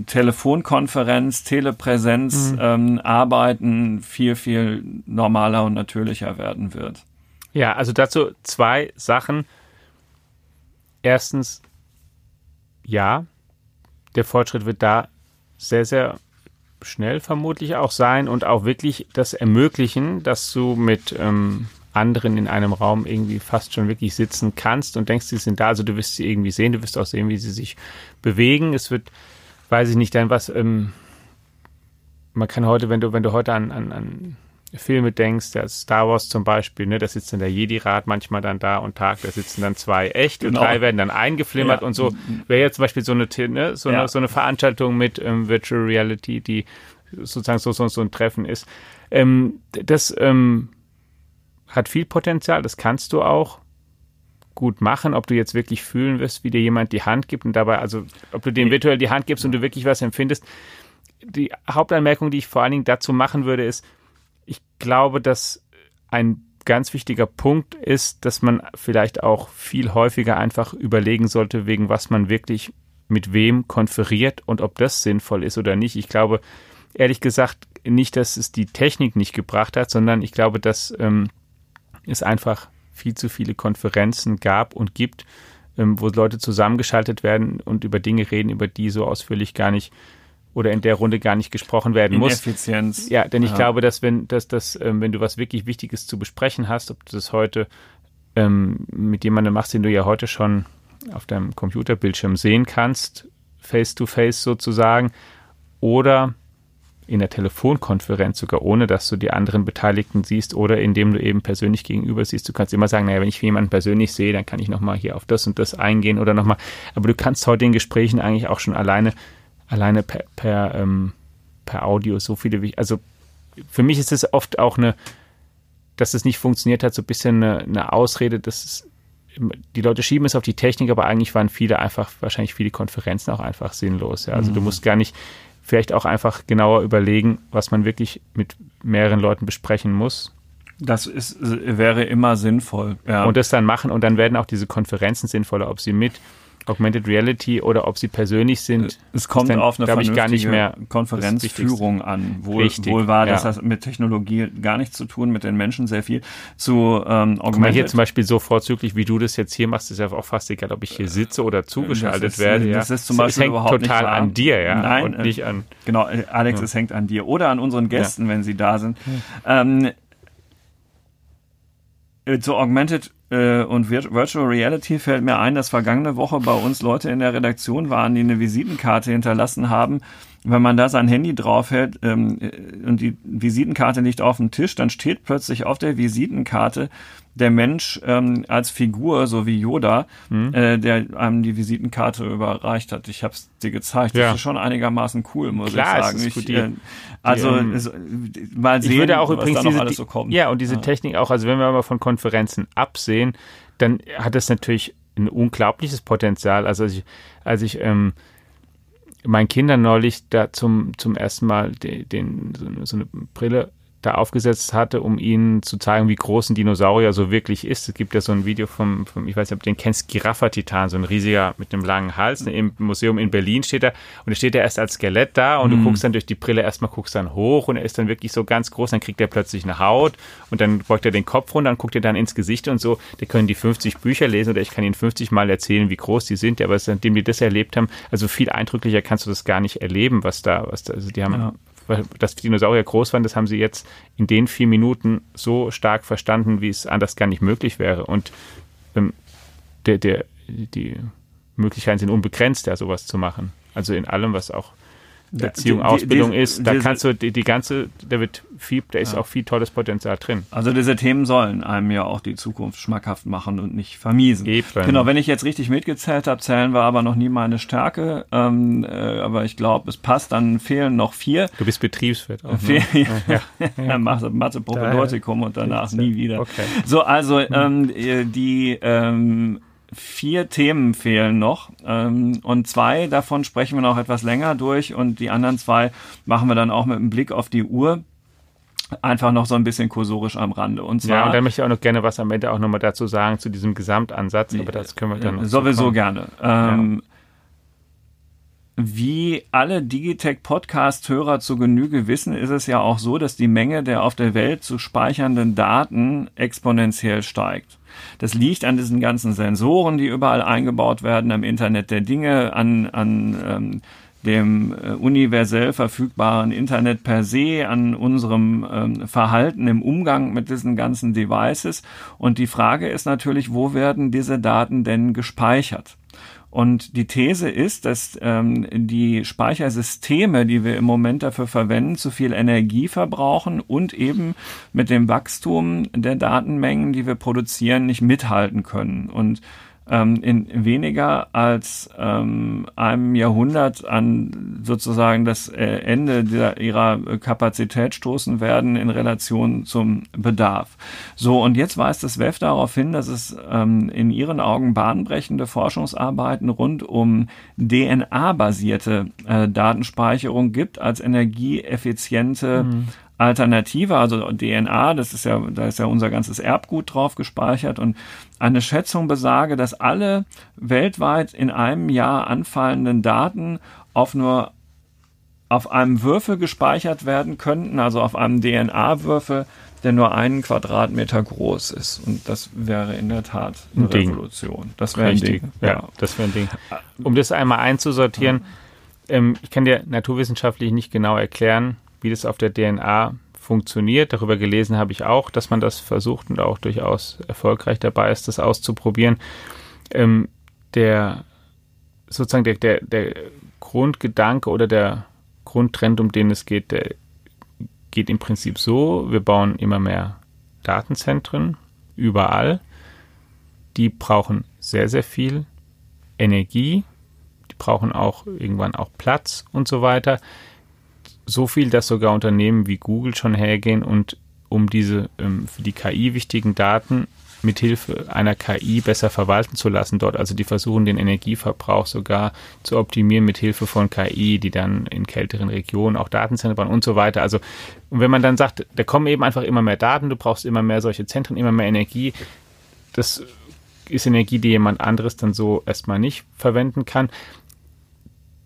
Telefonkonferenz, Telepräsenz, mhm. ähm, Arbeiten viel, viel normaler und natürlicher werden wird. Ja, also dazu zwei Sachen. Erstens, ja, der Fortschritt wird da sehr, sehr schnell vermutlich auch sein und auch wirklich das ermöglichen, dass du mit ähm, anderen in einem Raum irgendwie fast schon wirklich sitzen kannst und denkst, sie sind da, also du wirst sie irgendwie sehen, du wirst auch sehen, wie sie sich bewegen. Es wird weiß ich nicht, dann was, ähm, man kann heute, wenn du, wenn du heute an, an, an Filme denkst, der Star Wars zum Beispiel, ne, da sitzt dann der Jedi-Rat manchmal dann da und Tag, da sitzen dann zwei echt genau. und drei werden dann eingeflimmert ja. und so. Wäre jetzt zum Beispiel so eine, ne, so, ja. eine, so eine Veranstaltung mit ähm, Virtual Reality, die sozusagen so, so, so ein Treffen ist. Ähm, das ähm, hat viel Potenzial, das kannst du auch gut machen, ob du jetzt wirklich fühlen wirst, wie dir jemand die Hand gibt und dabei, also ob du dem virtuell die Hand gibst und du wirklich was empfindest. Die Hauptanmerkung, die ich vor allen Dingen dazu machen würde, ist, ich glaube, dass ein ganz wichtiger Punkt ist, dass man vielleicht auch viel häufiger einfach überlegen sollte, wegen was man wirklich mit wem konferiert und ob das sinnvoll ist oder nicht. Ich glaube, ehrlich gesagt, nicht, dass es die Technik nicht gebracht hat, sondern ich glaube, dass ähm, es einfach viel zu viele Konferenzen gab und gibt, ähm, wo Leute zusammengeschaltet werden und über Dinge reden, über die so ausführlich gar nicht oder in der Runde gar nicht gesprochen werden muss. Effizienz. Ja, denn ich ja. glaube, dass wenn, dass das, ähm, wenn du was wirklich Wichtiges zu besprechen hast, ob du das heute ähm, mit jemandem machst, den du ja heute schon auf deinem Computerbildschirm sehen kannst, face to face sozusagen, oder in der Telefonkonferenz sogar, ohne dass du die anderen Beteiligten siehst oder indem du eben persönlich gegenüber siehst. Du kannst immer sagen, naja, wenn ich jemanden persönlich sehe, dann kann ich nochmal hier auf das und das eingehen oder nochmal. Aber du kannst heute in Gesprächen eigentlich auch schon alleine, alleine per, per, ähm, per Audio so viele, also für mich ist es oft auch eine, dass es nicht funktioniert hat, so ein bisschen eine, eine Ausrede, dass es die Leute schieben es auf die Technik, aber eigentlich waren viele einfach, wahrscheinlich viele Konferenzen auch einfach sinnlos. Ja. Also mhm. du musst gar nicht vielleicht auch einfach genauer überlegen, was man wirklich mit mehreren Leuten besprechen muss. Das ist, wäre immer sinnvoll. Ja. Und das dann machen und dann werden auch diese Konferenzen sinnvoller, ob sie mit Augmented Reality oder ob sie persönlich sind. Es kommt dann, auf eine vernünftige gar nicht mehr Konferenzführung an. Wohl, wohl war, ja. das hat mit Technologie gar nichts zu tun, mit den Menschen sehr viel. Zu ähm, Augmented. Guck mal, hier zum Beispiel so vorzüglich, wie du das jetzt hier machst, ist ja auch fast egal, ob ich hier sitze oder zugeschaltet das ist, werde. Ja. Das ist zum Beispiel es hängt überhaupt total nicht an dir, ja. Nein, und nicht an. Genau, äh, Alex, ja. es hängt an dir oder an unseren Gästen, wenn sie da sind. Ähm, äh, zu Augmented äh, und Virtual Reality fällt mir ein, dass vergangene Woche bei uns Leute in der Redaktion waren, die eine Visitenkarte hinterlassen haben. Wenn man da sein Handy draufhält ähm, äh, und die Visitenkarte liegt auf dem Tisch, dann steht plötzlich auf der Visitenkarte der Mensch ähm, als Figur, so wie Yoda, mhm. äh, der einem die Visitenkarte überreicht hat. Ich habe es dir gezeigt. Ja. Das ist schon einigermaßen cool, muss Klar, ich sagen. Ist gut, die, äh, also die, ähm, mal sehen, ich würde auch was übrigens da noch diese, alles so kommt. Ja, und diese ja. Technik auch, also wenn wir mal von Konferenzen absehen, dann hat das natürlich ein unglaubliches Potenzial. Also als ich, als ich ähm, meinen Kindern neulich da zum, zum ersten Mal den, den so, so eine Brille da aufgesetzt hatte, um ihnen zu zeigen, wie groß ein Dinosaurier so wirklich ist. Es gibt ja so ein Video vom, vom ich weiß nicht, ob du den kennst, Giraffa-Titan, so ein riesiger mit einem langen Hals. Im Museum in Berlin steht er und er steht er erst als Skelett da und mhm. du guckst dann durch die Brille erstmal, guckst dann hoch und er ist dann wirklich so ganz groß, dann kriegt er plötzlich eine Haut und dann beugt er den Kopf runter und guckt er dann ins Gesicht und so. Der können die 50 Bücher lesen oder ich kann ihnen 50 Mal erzählen, wie groß die sind, aber seitdem die das erlebt haben, also viel eindrücklicher kannst du das gar nicht erleben, was da, was da, also die haben ja dass Dinosaurier groß waren, das haben sie jetzt in den vier Minuten so stark verstanden, wie es anders gar nicht möglich wäre. Und ähm, der, der, die Möglichkeiten sind unbegrenzt, ja, sowas zu machen. Also in allem, was auch Erziehung, die, die, Ausbildung die, ist, da kannst du die, die ganze, da wird viel, da ist ja. auch viel tolles Potenzial drin. Also diese Themen sollen einem ja auch die Zukunft schmackhaft machen und nicht vermiesen. Eben. Genau, wenn ich jetzt richtig mitgezählt habe, zählen wir aber noch nie meine Stärke. Ähm, äh, aber ich glaube, es passt, dann fehlen noch vier. Du bist Betriebswirt auch. Ne? ja, ja. ja. Mathe, Mathe Propedeutikum und danach nie wieder. Okay. So, also ähm, die ähm, vier Themen fehlen noch ähm, und zwei davon sprechen wir noch etwas länger durch und die anderen zwei machen wir dann auch mit einem Blick auf die Uhr einfach noch so ein bisschen kursorisch am Rande. Und zwar, ja, und dann möchte ich auch noch gerne was am Ende auch nochmal dazu sagen zu diesem Gesamtansatz, aber das können wir dann noch Sowieso so gerne. Ähm, ja. Wie alle Digitech-Podcast-Hörer zu Genüge wissen, ist es ja auch so, dass die Menge der auf der Welt zu speichernden Daten exponentiell steigt. Das liegt an diesen ganzen Sensoren, die überall eingebaut werden, am Internet der Dinge, an, an ähm, dem äh, universell verfügbaren Internet per se, an unserem ähm, Verhalten im Umgang mit diesen ganzen Devices. Und die Frage ist natürlich, wo werden diese Daten denn gespeichert? Und die These ist, dass ähm, die Speichersysteme, die wir im Moment dafür verwenden, zu viel Energie verbrauchen und eben mit dem Wachstum der Datenmengen, die wir produzieren, nicht mithalten können. Und ähm, in weniger als ähm, einem Jahrhundert an sozusagen das äh, Ende der, ihrer Kapazität stoßen werden in Relation zum Bedarf. So, und jetzt weist das WEF darauf hin, dass es ähm, in ihren Augen bahnbrechende Forschungsarbeiten rund um DNA-basierte äh, Datenspeicherung gibt als energieeffiziente mhm. Alternative, also DNA, das ist ja, da ist ja unser ganzes Erbgut drauf gespeichert und eine Schätzung besage, dass alle weltweit in einem Jahr anfallenden Daten auf nur auf einem Würfel gespeichert werden könnten, also auf einem DNA-Würfel, der nur einen Quadratmeter groß ist. Und das wäre in der Tat eine ein Revolution. Das wäre ein Ding. Ja, ja, das wäre ein Ding. Um das einmal einzusortieren, ähm, ich kann dir naturwissenschaftlich nicht genau erklären, wie das auf der DNA funktioniert. Darüber gelesen habe ich auch, dass man das versucht und auch durchaus erfolgreich dabei ist, das auszuprobieren. Ähm, der sozusagen der, der, der Grundgedanke oder der Grundtrend, um den es geht, der geht im Prinzip so, wir bauen immer mehr Datenzentren überall. Die brauchen sehr, sehr viel Energie. Die brauchen auch irgendwann auch Platz und so weiter. So viel, dass sogar Unternehmen wie Google schon hergehen und um diese ähm, für die KI wichtigen Daten mithilfe einer KI besser verwalten zu lassen dort. Also die versuchen den Energieverbrauch sogar zu optimieren mit Hilfe von KI, die dann in kälteren Regionen auch Datenzentren und so weiter. Also und wenn man dann sagt, da kommen eben einfach immer mehr Daten, du brauchst immer mehr solche Zentren, immer mehr Energie, das ist Energie, die jemand anderes dann so erstmal nicht verwenden kann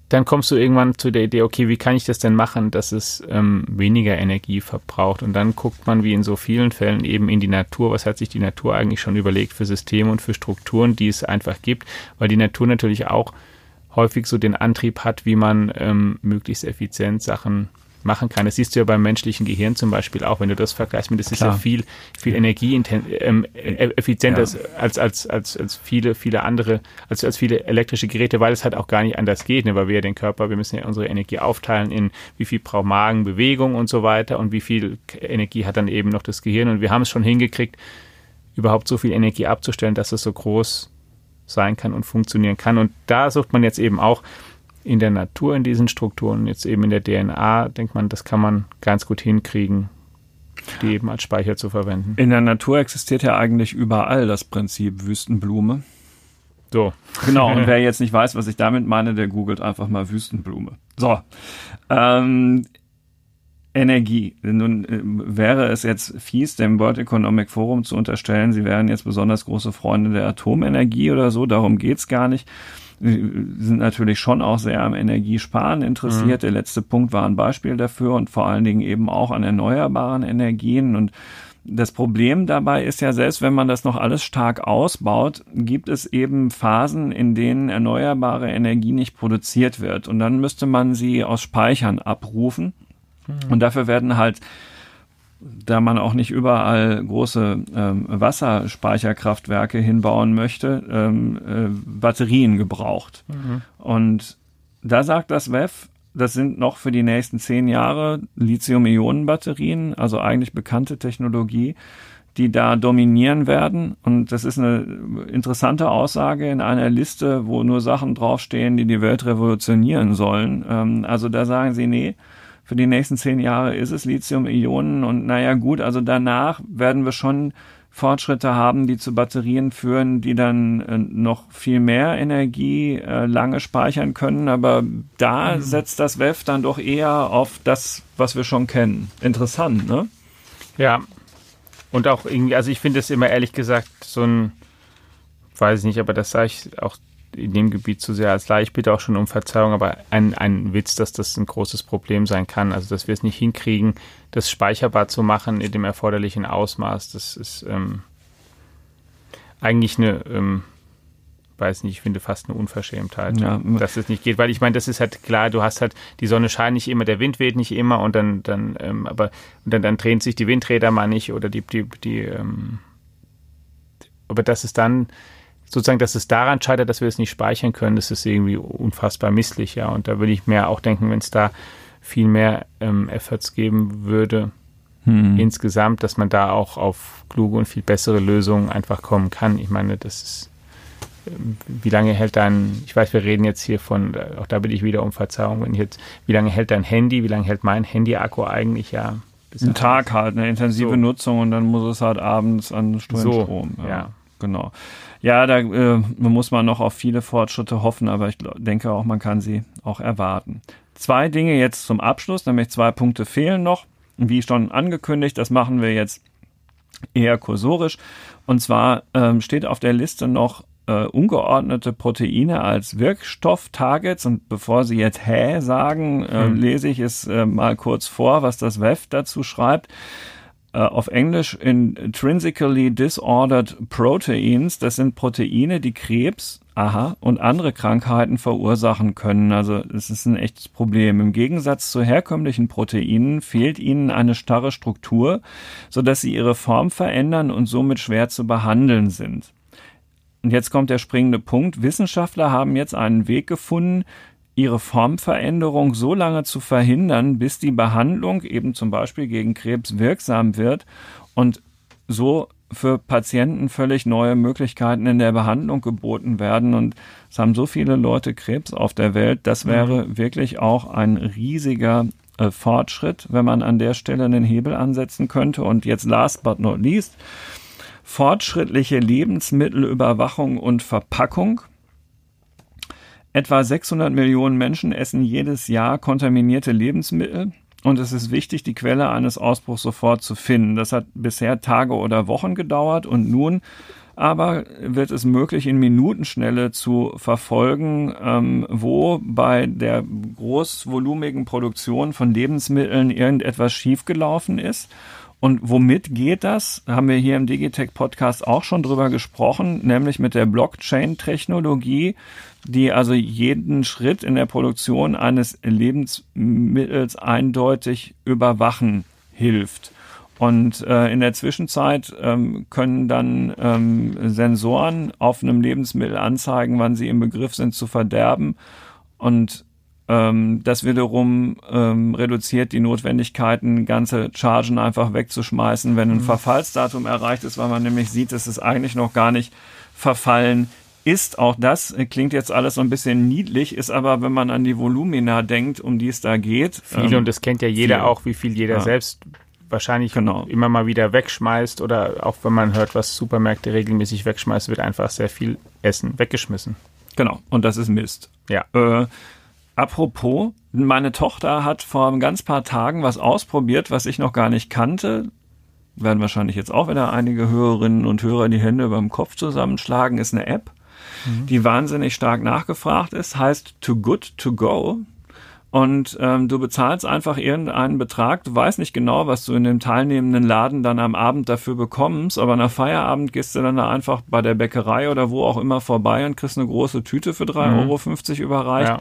dann kommst du irgendwann zu der Idee, okay, wie kann ich das denn machen, dass es ähm, weniger Energie verbraucht? Und dann guckt man wie in so vielen Fällen eben in die Natur. Was hat sich die Natur eigentlich schon überlegt für Systeme und für Strukturen, die es einfach gibt? Weil die Natur natürlich auch häufig so den Antrieb hat, wie man ähm, möglichst effizient Sachen machen kann. Das siehst du ja beim menschlichen Gehirn zum Beispiel auch, wenn du das vergleichst mit, das ist ja viel, viel energieeffizienter ähm, ja. als, als, als, als viele, viele andere, als, als viele elektrische Geräte, weil es halt auch gar nicht anders geht, ne? weil wir ja den Körper, wir müssen ja unsere Energie aufteilen in wie viel braucht Magen, Bewegung und so weiter und wie viel Energie hat dann eben noch das Gehirn und wir haben es schon hingekriegt, überhaupt so viel Energie abzustellen, dass es so groß sein kann und funktionieren kann. Und da sucht man jetzt eben auch in der Natur in diesen Strukturen, jetzt eben in der DNA, denkt man, das kann man ganz gut hinkriegen, die eben als Speicher zu verwenden. In der Natur existiert ja eigentlich überall das Prinzip Wüstenblume. So. Genau, und wer jetzt nicht weiß, was ich damit meine, der googelt einfach mal Wüstenblume. So. Ähm, Energie. Nun äh, wäre es jetzt fies, dem World Economic Forum zu unterstellen, sie wären jetzt besonders große Freunde der Atomenergie oder so, darum geht's gar nicht sind natürlich schon auch sehr am Energiesparen interessiert. Mhm. Der letzte Punkt war ein Beispiel dafür und vor allen Dingen eben auch an erneuerbaren Energien und das Problem dabei ist ja, selbst wenn man das noch alles stark ausbaut, gibt es eben Phasen, in denen erneuerbare Energie nicht produziert wird. Und dann müsste man sie aus Speichern abrufen. Mhm. Und dafür werden halt da man auch nicht überall große ähm, Wasserspeicherkraftwerke hinbauen möchte, ähm, äh, Batterien gebraucht. Mhm. Und da sagt das WEF, das sind noch für die nächsten zehn Jahre Lithium-Ionen-Batterien, also eigentlich bekannte Technologie, die da dominieren werden. Und das ist eine interessante Aussage in einer Liste, wo nur Sachen draufstehen, die die Welt revolutionieren sollen. Ähm, also da sagen sie, nee, für die nächsten zehn Jahre ist es Lithium-Ionen und naja gut, also danach werden wir schon Fortschritte haben, die zu Batterien führen, die dann äh, noch viel mehr Energie äh, lange speichern können. Aber da mhm. setzt das WEF dann doch eher auf das, was wir schon kennen. Interessant, ne? Ja. Und auch irgendwie, also ich finde es immer ehrlich gesagt so ein, weiß ich nicht, aber das sage ich auch in dem Gebiet zu sehr als leicht. bitte auch schon um Verzeihung, aber ein, ein Witz, dass das ein großes Problem sein kann. Also, dass wir es nicht hinkriegen, das speicherbar zu machen in dem erforderlichen Ausmaß. Das ist ähm, eigentlich eine, ähm, weiß nicht, ich finde fast eine Unverschämtheit, ja. dass es nicht geht. Weil ich meine, das ist halt klar, du hast halt, die Sonne scheint nicht immer, der Wind weht nicht immer und dann, dann, ähm, aber dann, dann drehen sich die Windräder mal nicht oder die, die, die, ähm, aber das ist dann sozusagen, dass es daran scheitert, dass wir es nicht speichern können, das ist irgendwie unfassbar misslich, ja. Und da würde ich mir auch denken, wenn es da viel mehr ähm, Efforts geben würde, hm. insgesamt, dass man da auch auf kluge und viel bessere Lösungen einfach kommen kann. Ich meine, das ist, ähm, wie lange hält dein, ich weiß, wir reden jetzt hier von, äh, auch da bitte ich wieder um Verzeihung, wenn ich jetzt, wie lange hält dein Handy, wie lange hält mein Handy-Akku eigentlich, ja. Ein Tag halt, eine intensive so. Nutzung und dann muss es halt abends an Strom. So, ja. ja. Genau. Ja, da äh, muss man noch auf viele Fortschritte hoffen, aber ich denke auch, man kann sie auch erwarten. Zwei Dinge jetzt zum Abschluss, nämlich zwei Punkte fehlen noch. Wie schon angekündigt, das machen wir jetzt eher kursorisch. Und zwar ähm, steht auf der Liste noch äh, ungeordnete Proteine als Wirkstoff-Targets. Und bevor Sie jetzt hä sagen, äh, hm. lese ich es äh, mal kurz vor, was das WEF dazu schreibt. Äh, auf Englisch intrinsically disordered proteins. Das sind Proteine, die Krebs, aha, und andere Krankheiten verursachen können. Also es ist ein echtes Problem. Im Gegensatz zu herkömmlichen Proteinen fehlt ihnen eine starre Struktur, sodass sie ihre Form verändern und somit schwer zu behandeln sind. Und jetzt kommt der springende Punkt. Wissenschaftler haben jetzt einen Weg gefunden, ihre Formveränderung so lange zu verhindern, bis die Behandlung eben zum Beispiel gegen Krebs wirksam wird und so für Patienten völlig neue Möglichkeiten in der Behandlung geboten werden. Und es haben so viele Leute Krebs auf der Welt. Das mhm. wäre mhm. wirklich auch ein riesiger äh, Fortschritt, wenn man an der Stelle einen Hebel ansetzen könnte. Und jetzt last but not least, fortschrittliche Lebensmittelüberwachung und Verpackung. Etwa 600 Millionen Menschen essen jedes Jahr kontaminierte Lebensmittel. Und es ist wichtig, die Quelle eines Ausbruchs sofort zu finden. Das hat bisher Tage oder Wochen gedauert und nun aber wird es möglich, in Minutenschnelle zu verfolgen, ähm, wo bei der großvolumigen Produktion von Lebensmitteln irgendetwas schiefgelaufen ist. Und womit geht das? Da haben wir hier im Digitech Podcast auch schon drüber gesprochen, nämlich mit der Blockchain-Technologie, die also jeden Schritt in der Produktion eines Lebensmittels eindeutig überwachen hilft. Und äh, in der Zwischenzeit ähm, können dann ähm, Sensoren auf einem Lebensmittel anzeigen, wann sie im Begriff sind zu verderben. Und ähm, das wiederum ähm, reduziert die Notwendigkeiten, ganze Chargen einfach wegzuschmeißen, wenn ein mhm. Verfallsdatum erreicht ist, weil man nämlich sieht, dass es eigentlich noch gar nicht verfallen ist. Auch das klingt jetzt alles so ein bisschen niedlich, ist aber, wenn man an die Volumina denkt, um die es da geht. Viel ähm, und das kennt ja jeder viel. auch, wie viel jeder ja. selbst wahrscheinlich genau. immer mal wieder wegschmeißt oder auch wenn man hört, was Supermärkte regelmäßig wegschmeißt, wird einfach sehr viel Essen weggeschmissen. Genau, und das ist Mist. Ja. Äh, apropos, meine Tochter hat vor ein ganz paar Tagen was ausprobiert, was ich noch gar nicht kannte. Werden wahrscheinlich jetzt auch wieder einige Hörerinnen und Hörer die Hände über dem Kopf zusammenschlagen, ist eine App, mhm. die wahnsinnig stark nachgefragt ist, heißt Too Good To Go und ähm, du bezahlst einfach irgendeinen Betrag. Du weißt nicht genau, was du in dem teilnehmenden Laden dann am Abend dafür bekommst, aber nach Feierabend gehst du dann da einfach bei der Bäckerei oder wo auch immer vorbei und kriegst eine große Tüte für 3,50 mhm. Euro überreicht. Ja.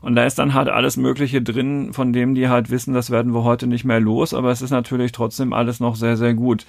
Und da ist dann halt alles Mögliche drin, von dem die halt wissen, das werden wir heute nicht mehr los, aber es ist natürlich trotzdem alles noch sehr, sehr gut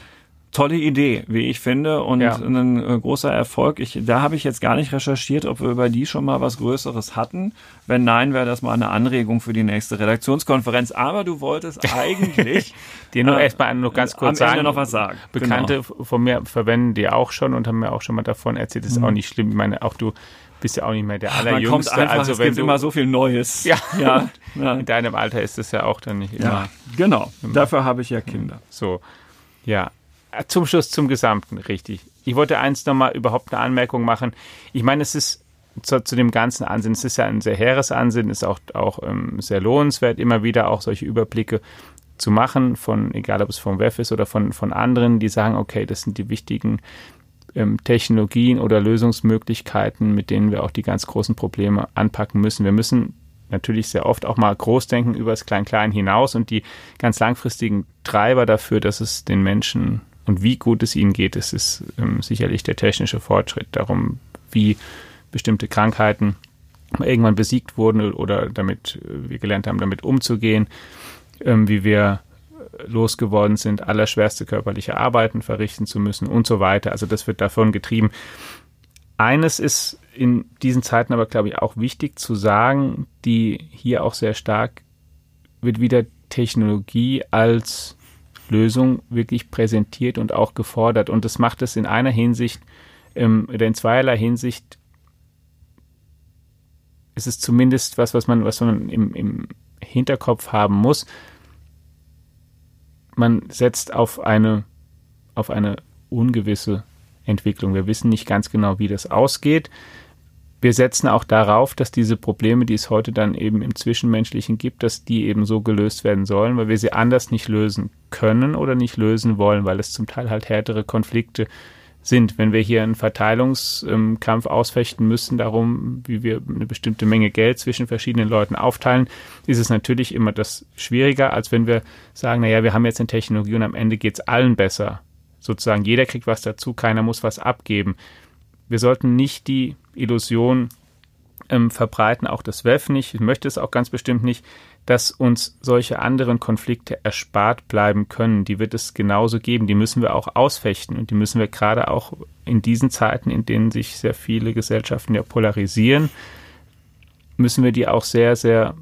tolle Idee, wie ich finde, und ja. ein äh, großer Erfolg. Ich, da habe ich jetzt gar nicht recherchiert, ob wir über die schon mal was Größeres hatten. Wenn nein, wäre das mal eine Anregung für die nächste Redaktionskonferenz. Aber du wolltest eigentlich dir nur äh, erstmal noch ganz kurz am sagen, noch was sagen. Bekannte genau. von mir verwenden die auch schon und haben mir auch schon mal davon erzählt. Das ist mhm. auch nicht schlimm. Ich meine, auch du bist ja auch nicht mehr der allerjüngste. Man kommt einfach, also, es gibt du, immer so viel Neues. Ja, ja, ja. In deinem Alter ist es ja auch dann nicht immer. Ja, genau. Immer. Dafür habe ich ja Kinder. So, ja. Zum Schluss zum Gesamten, richtig. Ich wollte eins nochmal überhaupt eine Anmerkung machen. Ich meine, es ist zu, zu, dem ganzen Ansinn, es ist ja ein sehr hehres Ansinn, ist auch, auch ähm, sehr lohnenswert, immer wieder auch solche Überblicke zu machen, von, egal ob es vom WEF ist oder von, von anderen, die sagen, okay, das sind die wichtigen ähm, Technologien oder Lösungsmöglichkeiten, mit denen wir auch die ganz großen Probleme anpacken müssen. Wir müssen natürlich sehr oft auch mal groß denken über das Klein-Klein hinaus und die ganz langfristigen Treiber dafür, dass es den Menschen und wie gut es ihnen geht, ist ähm, sicherlich der technische Fortschritt. Darum, wie bestimmte Krankheiten irgendwann besiegt wurden oder damit äh, wir gelernt haben, damit umzugehen, ähm, wie wir losgeworden sind, allerschwerste körperliche Arbeiten verrichten zu müssen und so weiter. Also das wird davon getrieben. Eines ist in diesen Zeiten aber, glaube ich, auch wichtig zu sagen, die hier auch sehr stark wird wieder Technologie als Lösung wirklich präsentiert und auch gefordert. Und das macht es in einer Hinsicht ähm, oder in zweierlei Hinsicht ist es zumindest was, was man, was man im, im Hinterkopf haben muss. Man setzt auf eine, auf eine ungewisse Entwicklung. Wir wissen nicht ganz genau, wie das ausgeht wir setzen auch darauf, dass diese Probleme, die es heute dann eben im Zwischenmenschlichen gibt, dass die eben so gelöst werden sollen, weil wir sie anders nicht lösen können oder nicht lösen wollen, weil es zum Teil halt härtere Konflikte sind. Wenn wir hier einen Verteilungskampf ausfechten müssen, darum, wie wir eine bestimmte Menge Geld zwischen verschiedenen Leuten aufteilen, ist es natürlich immer das schwieriger, als wenn wir sagen, naja, wir haben jetzt eine Technologie und am Ende geht es allen besser. Sozusagen, jeder kriegt was dazu, keiner muss was abgeben wir sollten nicht die Illusion ähm, verbreiten, auch das WEF nicht, ich möchte es auch ganz bestimmt nicht, dass uns solche anderen Konflikte erspart bleiben können. Die wird es genauso geben, die müssen wir auch ausfechten und die müssen wir gerade auch in diesen Zeiten, in denen sich sehr viele Gesellschaften ja polarisieren, müssen wir die auch sehr, sehr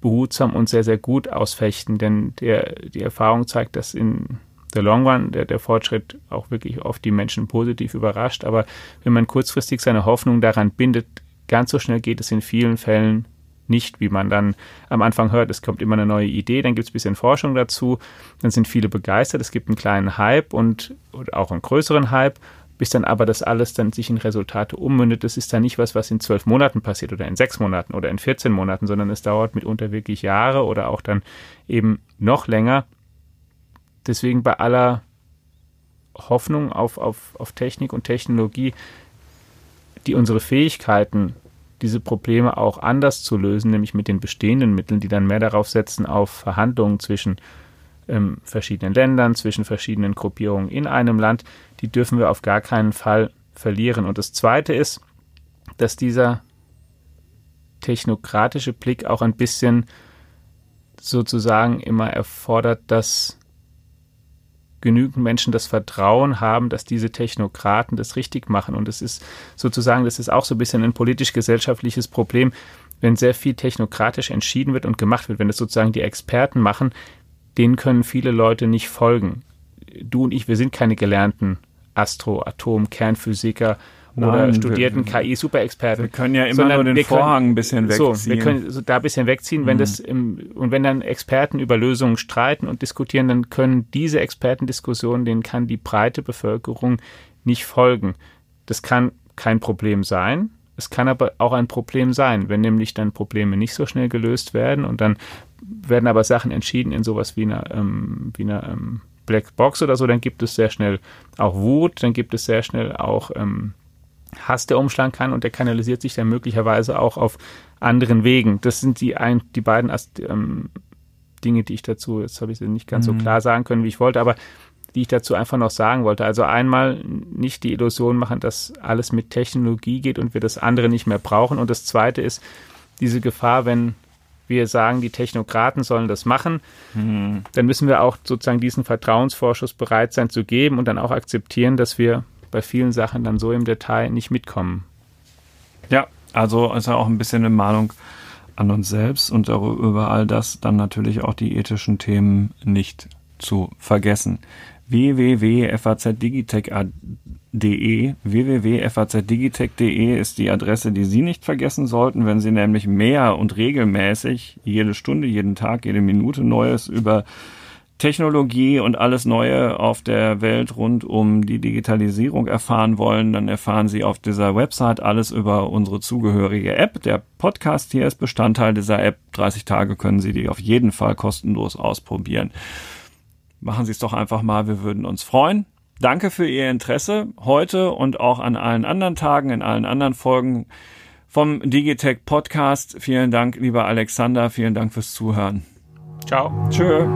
behutsam und sehr, sehr gut ausfechten, denn der, die Erfahrung zeigt, dass in der Long Run der, der Fortschritt auch wirklich oft die Menschen positiv überrascht. Aber wenn man kurzfristig seine Hoffnung daran bindet, ganz so schnell geht es in vielen Fällen nicht, wie man dann am Anfang hört. Es kommt immer eine neue Idee, dann gibt es ein bisschen Forschung dazu, dann sind viele begeistert, es gibt einen kleinen Hype und, und auch einen größeren Hype bis dann aber das alles dann sich in Resultate ummündet. Das ist dann nicht was, was in zwölf Monaten passiert oder in sechs Monaten oder in 14 Monaten, sondern es dauert mitunter wirklich Jahre oder auch dann eben noch länger. Deswegen bei aller Hoffnung auf, auf, auf Technik und Technologie, die unsere Fähigkeiten, diese Probleme auch anders zu lösen, nämlich mit den bestehenden Mitteln, die dann mehr darauf setzen, auf Verhandlungen zwischen ähm, verschiedenen Ländern, zwischen verschiedenen Gruppierungen in einem Land, die dürfen wir auf gar keinen Fall verlieren. Und das Zweite ist, dass dieser technokratische Blick auch ein bisschen sozusagen immer erfordert, dass genügend Menschen das Vertrauen haben, dass diese Technokraten das richtig machen. Und es ist sozusagen, das ist auch so ein bisschen ein politisch-gesellschaftliches Problem, wenn sehr viel technokratisch entschieden wird und gemacht wird, wenn es sozusagen die Experten machen, denen können viele Leute nicht folgen. Du und ich, wir sind keine gelernten Astro-, Atom-, Kernphysiker oder Nein, studierten KI-Superexperten. Wir können ja immer nur den Vorhang können, ein bisschen wegziehen. So, wir können so da ein bisschen wegziehen, mhm. wenn das im, und wenn dann Experten über Lösungen streiten und diskutieren, dann können diese Expertendiskussionen, denen kann die breite Bevölkerung nicht folgen. Das kann kein Problem sein. Es kann aber auch ein Problem sein, wenn nämlich dann Probleme nicht so schnell gelöst werden und dann werden aber Sachen entschieden in sowas wie einer, ähm, wie einer ähm, Black Box oder so, dann gibt es sehr schnell auch Wut, dann gibt es sehr schnell auch ähm, Hass, der umschlagen kann und der kanalisiert sich dann möglicherweise auch auf anderen Wegen. Das sind die, ein, die beiden ähm, Dinge, die ich dazu, jetzt habe ich sie nicht ganz mhm. so klar sagen können, wie ich wollte, aber die ich dazu einfach noch sagen wollte. Also einmal nicht die Illusion machen, dass alles mit Technologie geht und wir das andere nicht mehr brauchen. Und das zweite ist diese Gefahr, wenn wir sagen, die Technokraten sollen das machen, mhm. dann müssen wir auch sozusagen diesen Vertrauensvorschuss bereit sein zu geben und dann auch akzeptieren, dass wir bei vielen Sachen dann so im Detail nicht mitkommen. Ja, also ist ja auch ein bisschen eine Mahnung an uns selbst und über all das dann natürlich auch die ethischen Themen nicht zu vergessen www.fazdigitech.de. www.fazdigitech.de ist die Adresse, die Sie nicht vergessen sollten, wenn Sie nämlich mehr und regelmäßig jede Stunde, jeden Tag, jede Minute Neues über Technologie und alles Neue auf der Welt rund um die Digitalisierung erfahren wollen, dann erfahren Sie auf dieser Website alles über unsere zugehörige App. Der Podcast hier ist Bestandteil dieser App. 30 Tage können Sie die auf jeden Fall kostenlos ausprobieren machen Sie es doch einfach mal, wir würden uns freuen. Danke für Ihr Interesse heute und auch an allen anderen Tagen, in allen anderen Folgen vom Digitech Podcast. Vielen Dank, lieber Alexander. Vielen Dank fürs Zuhören. Ciao. Tschö.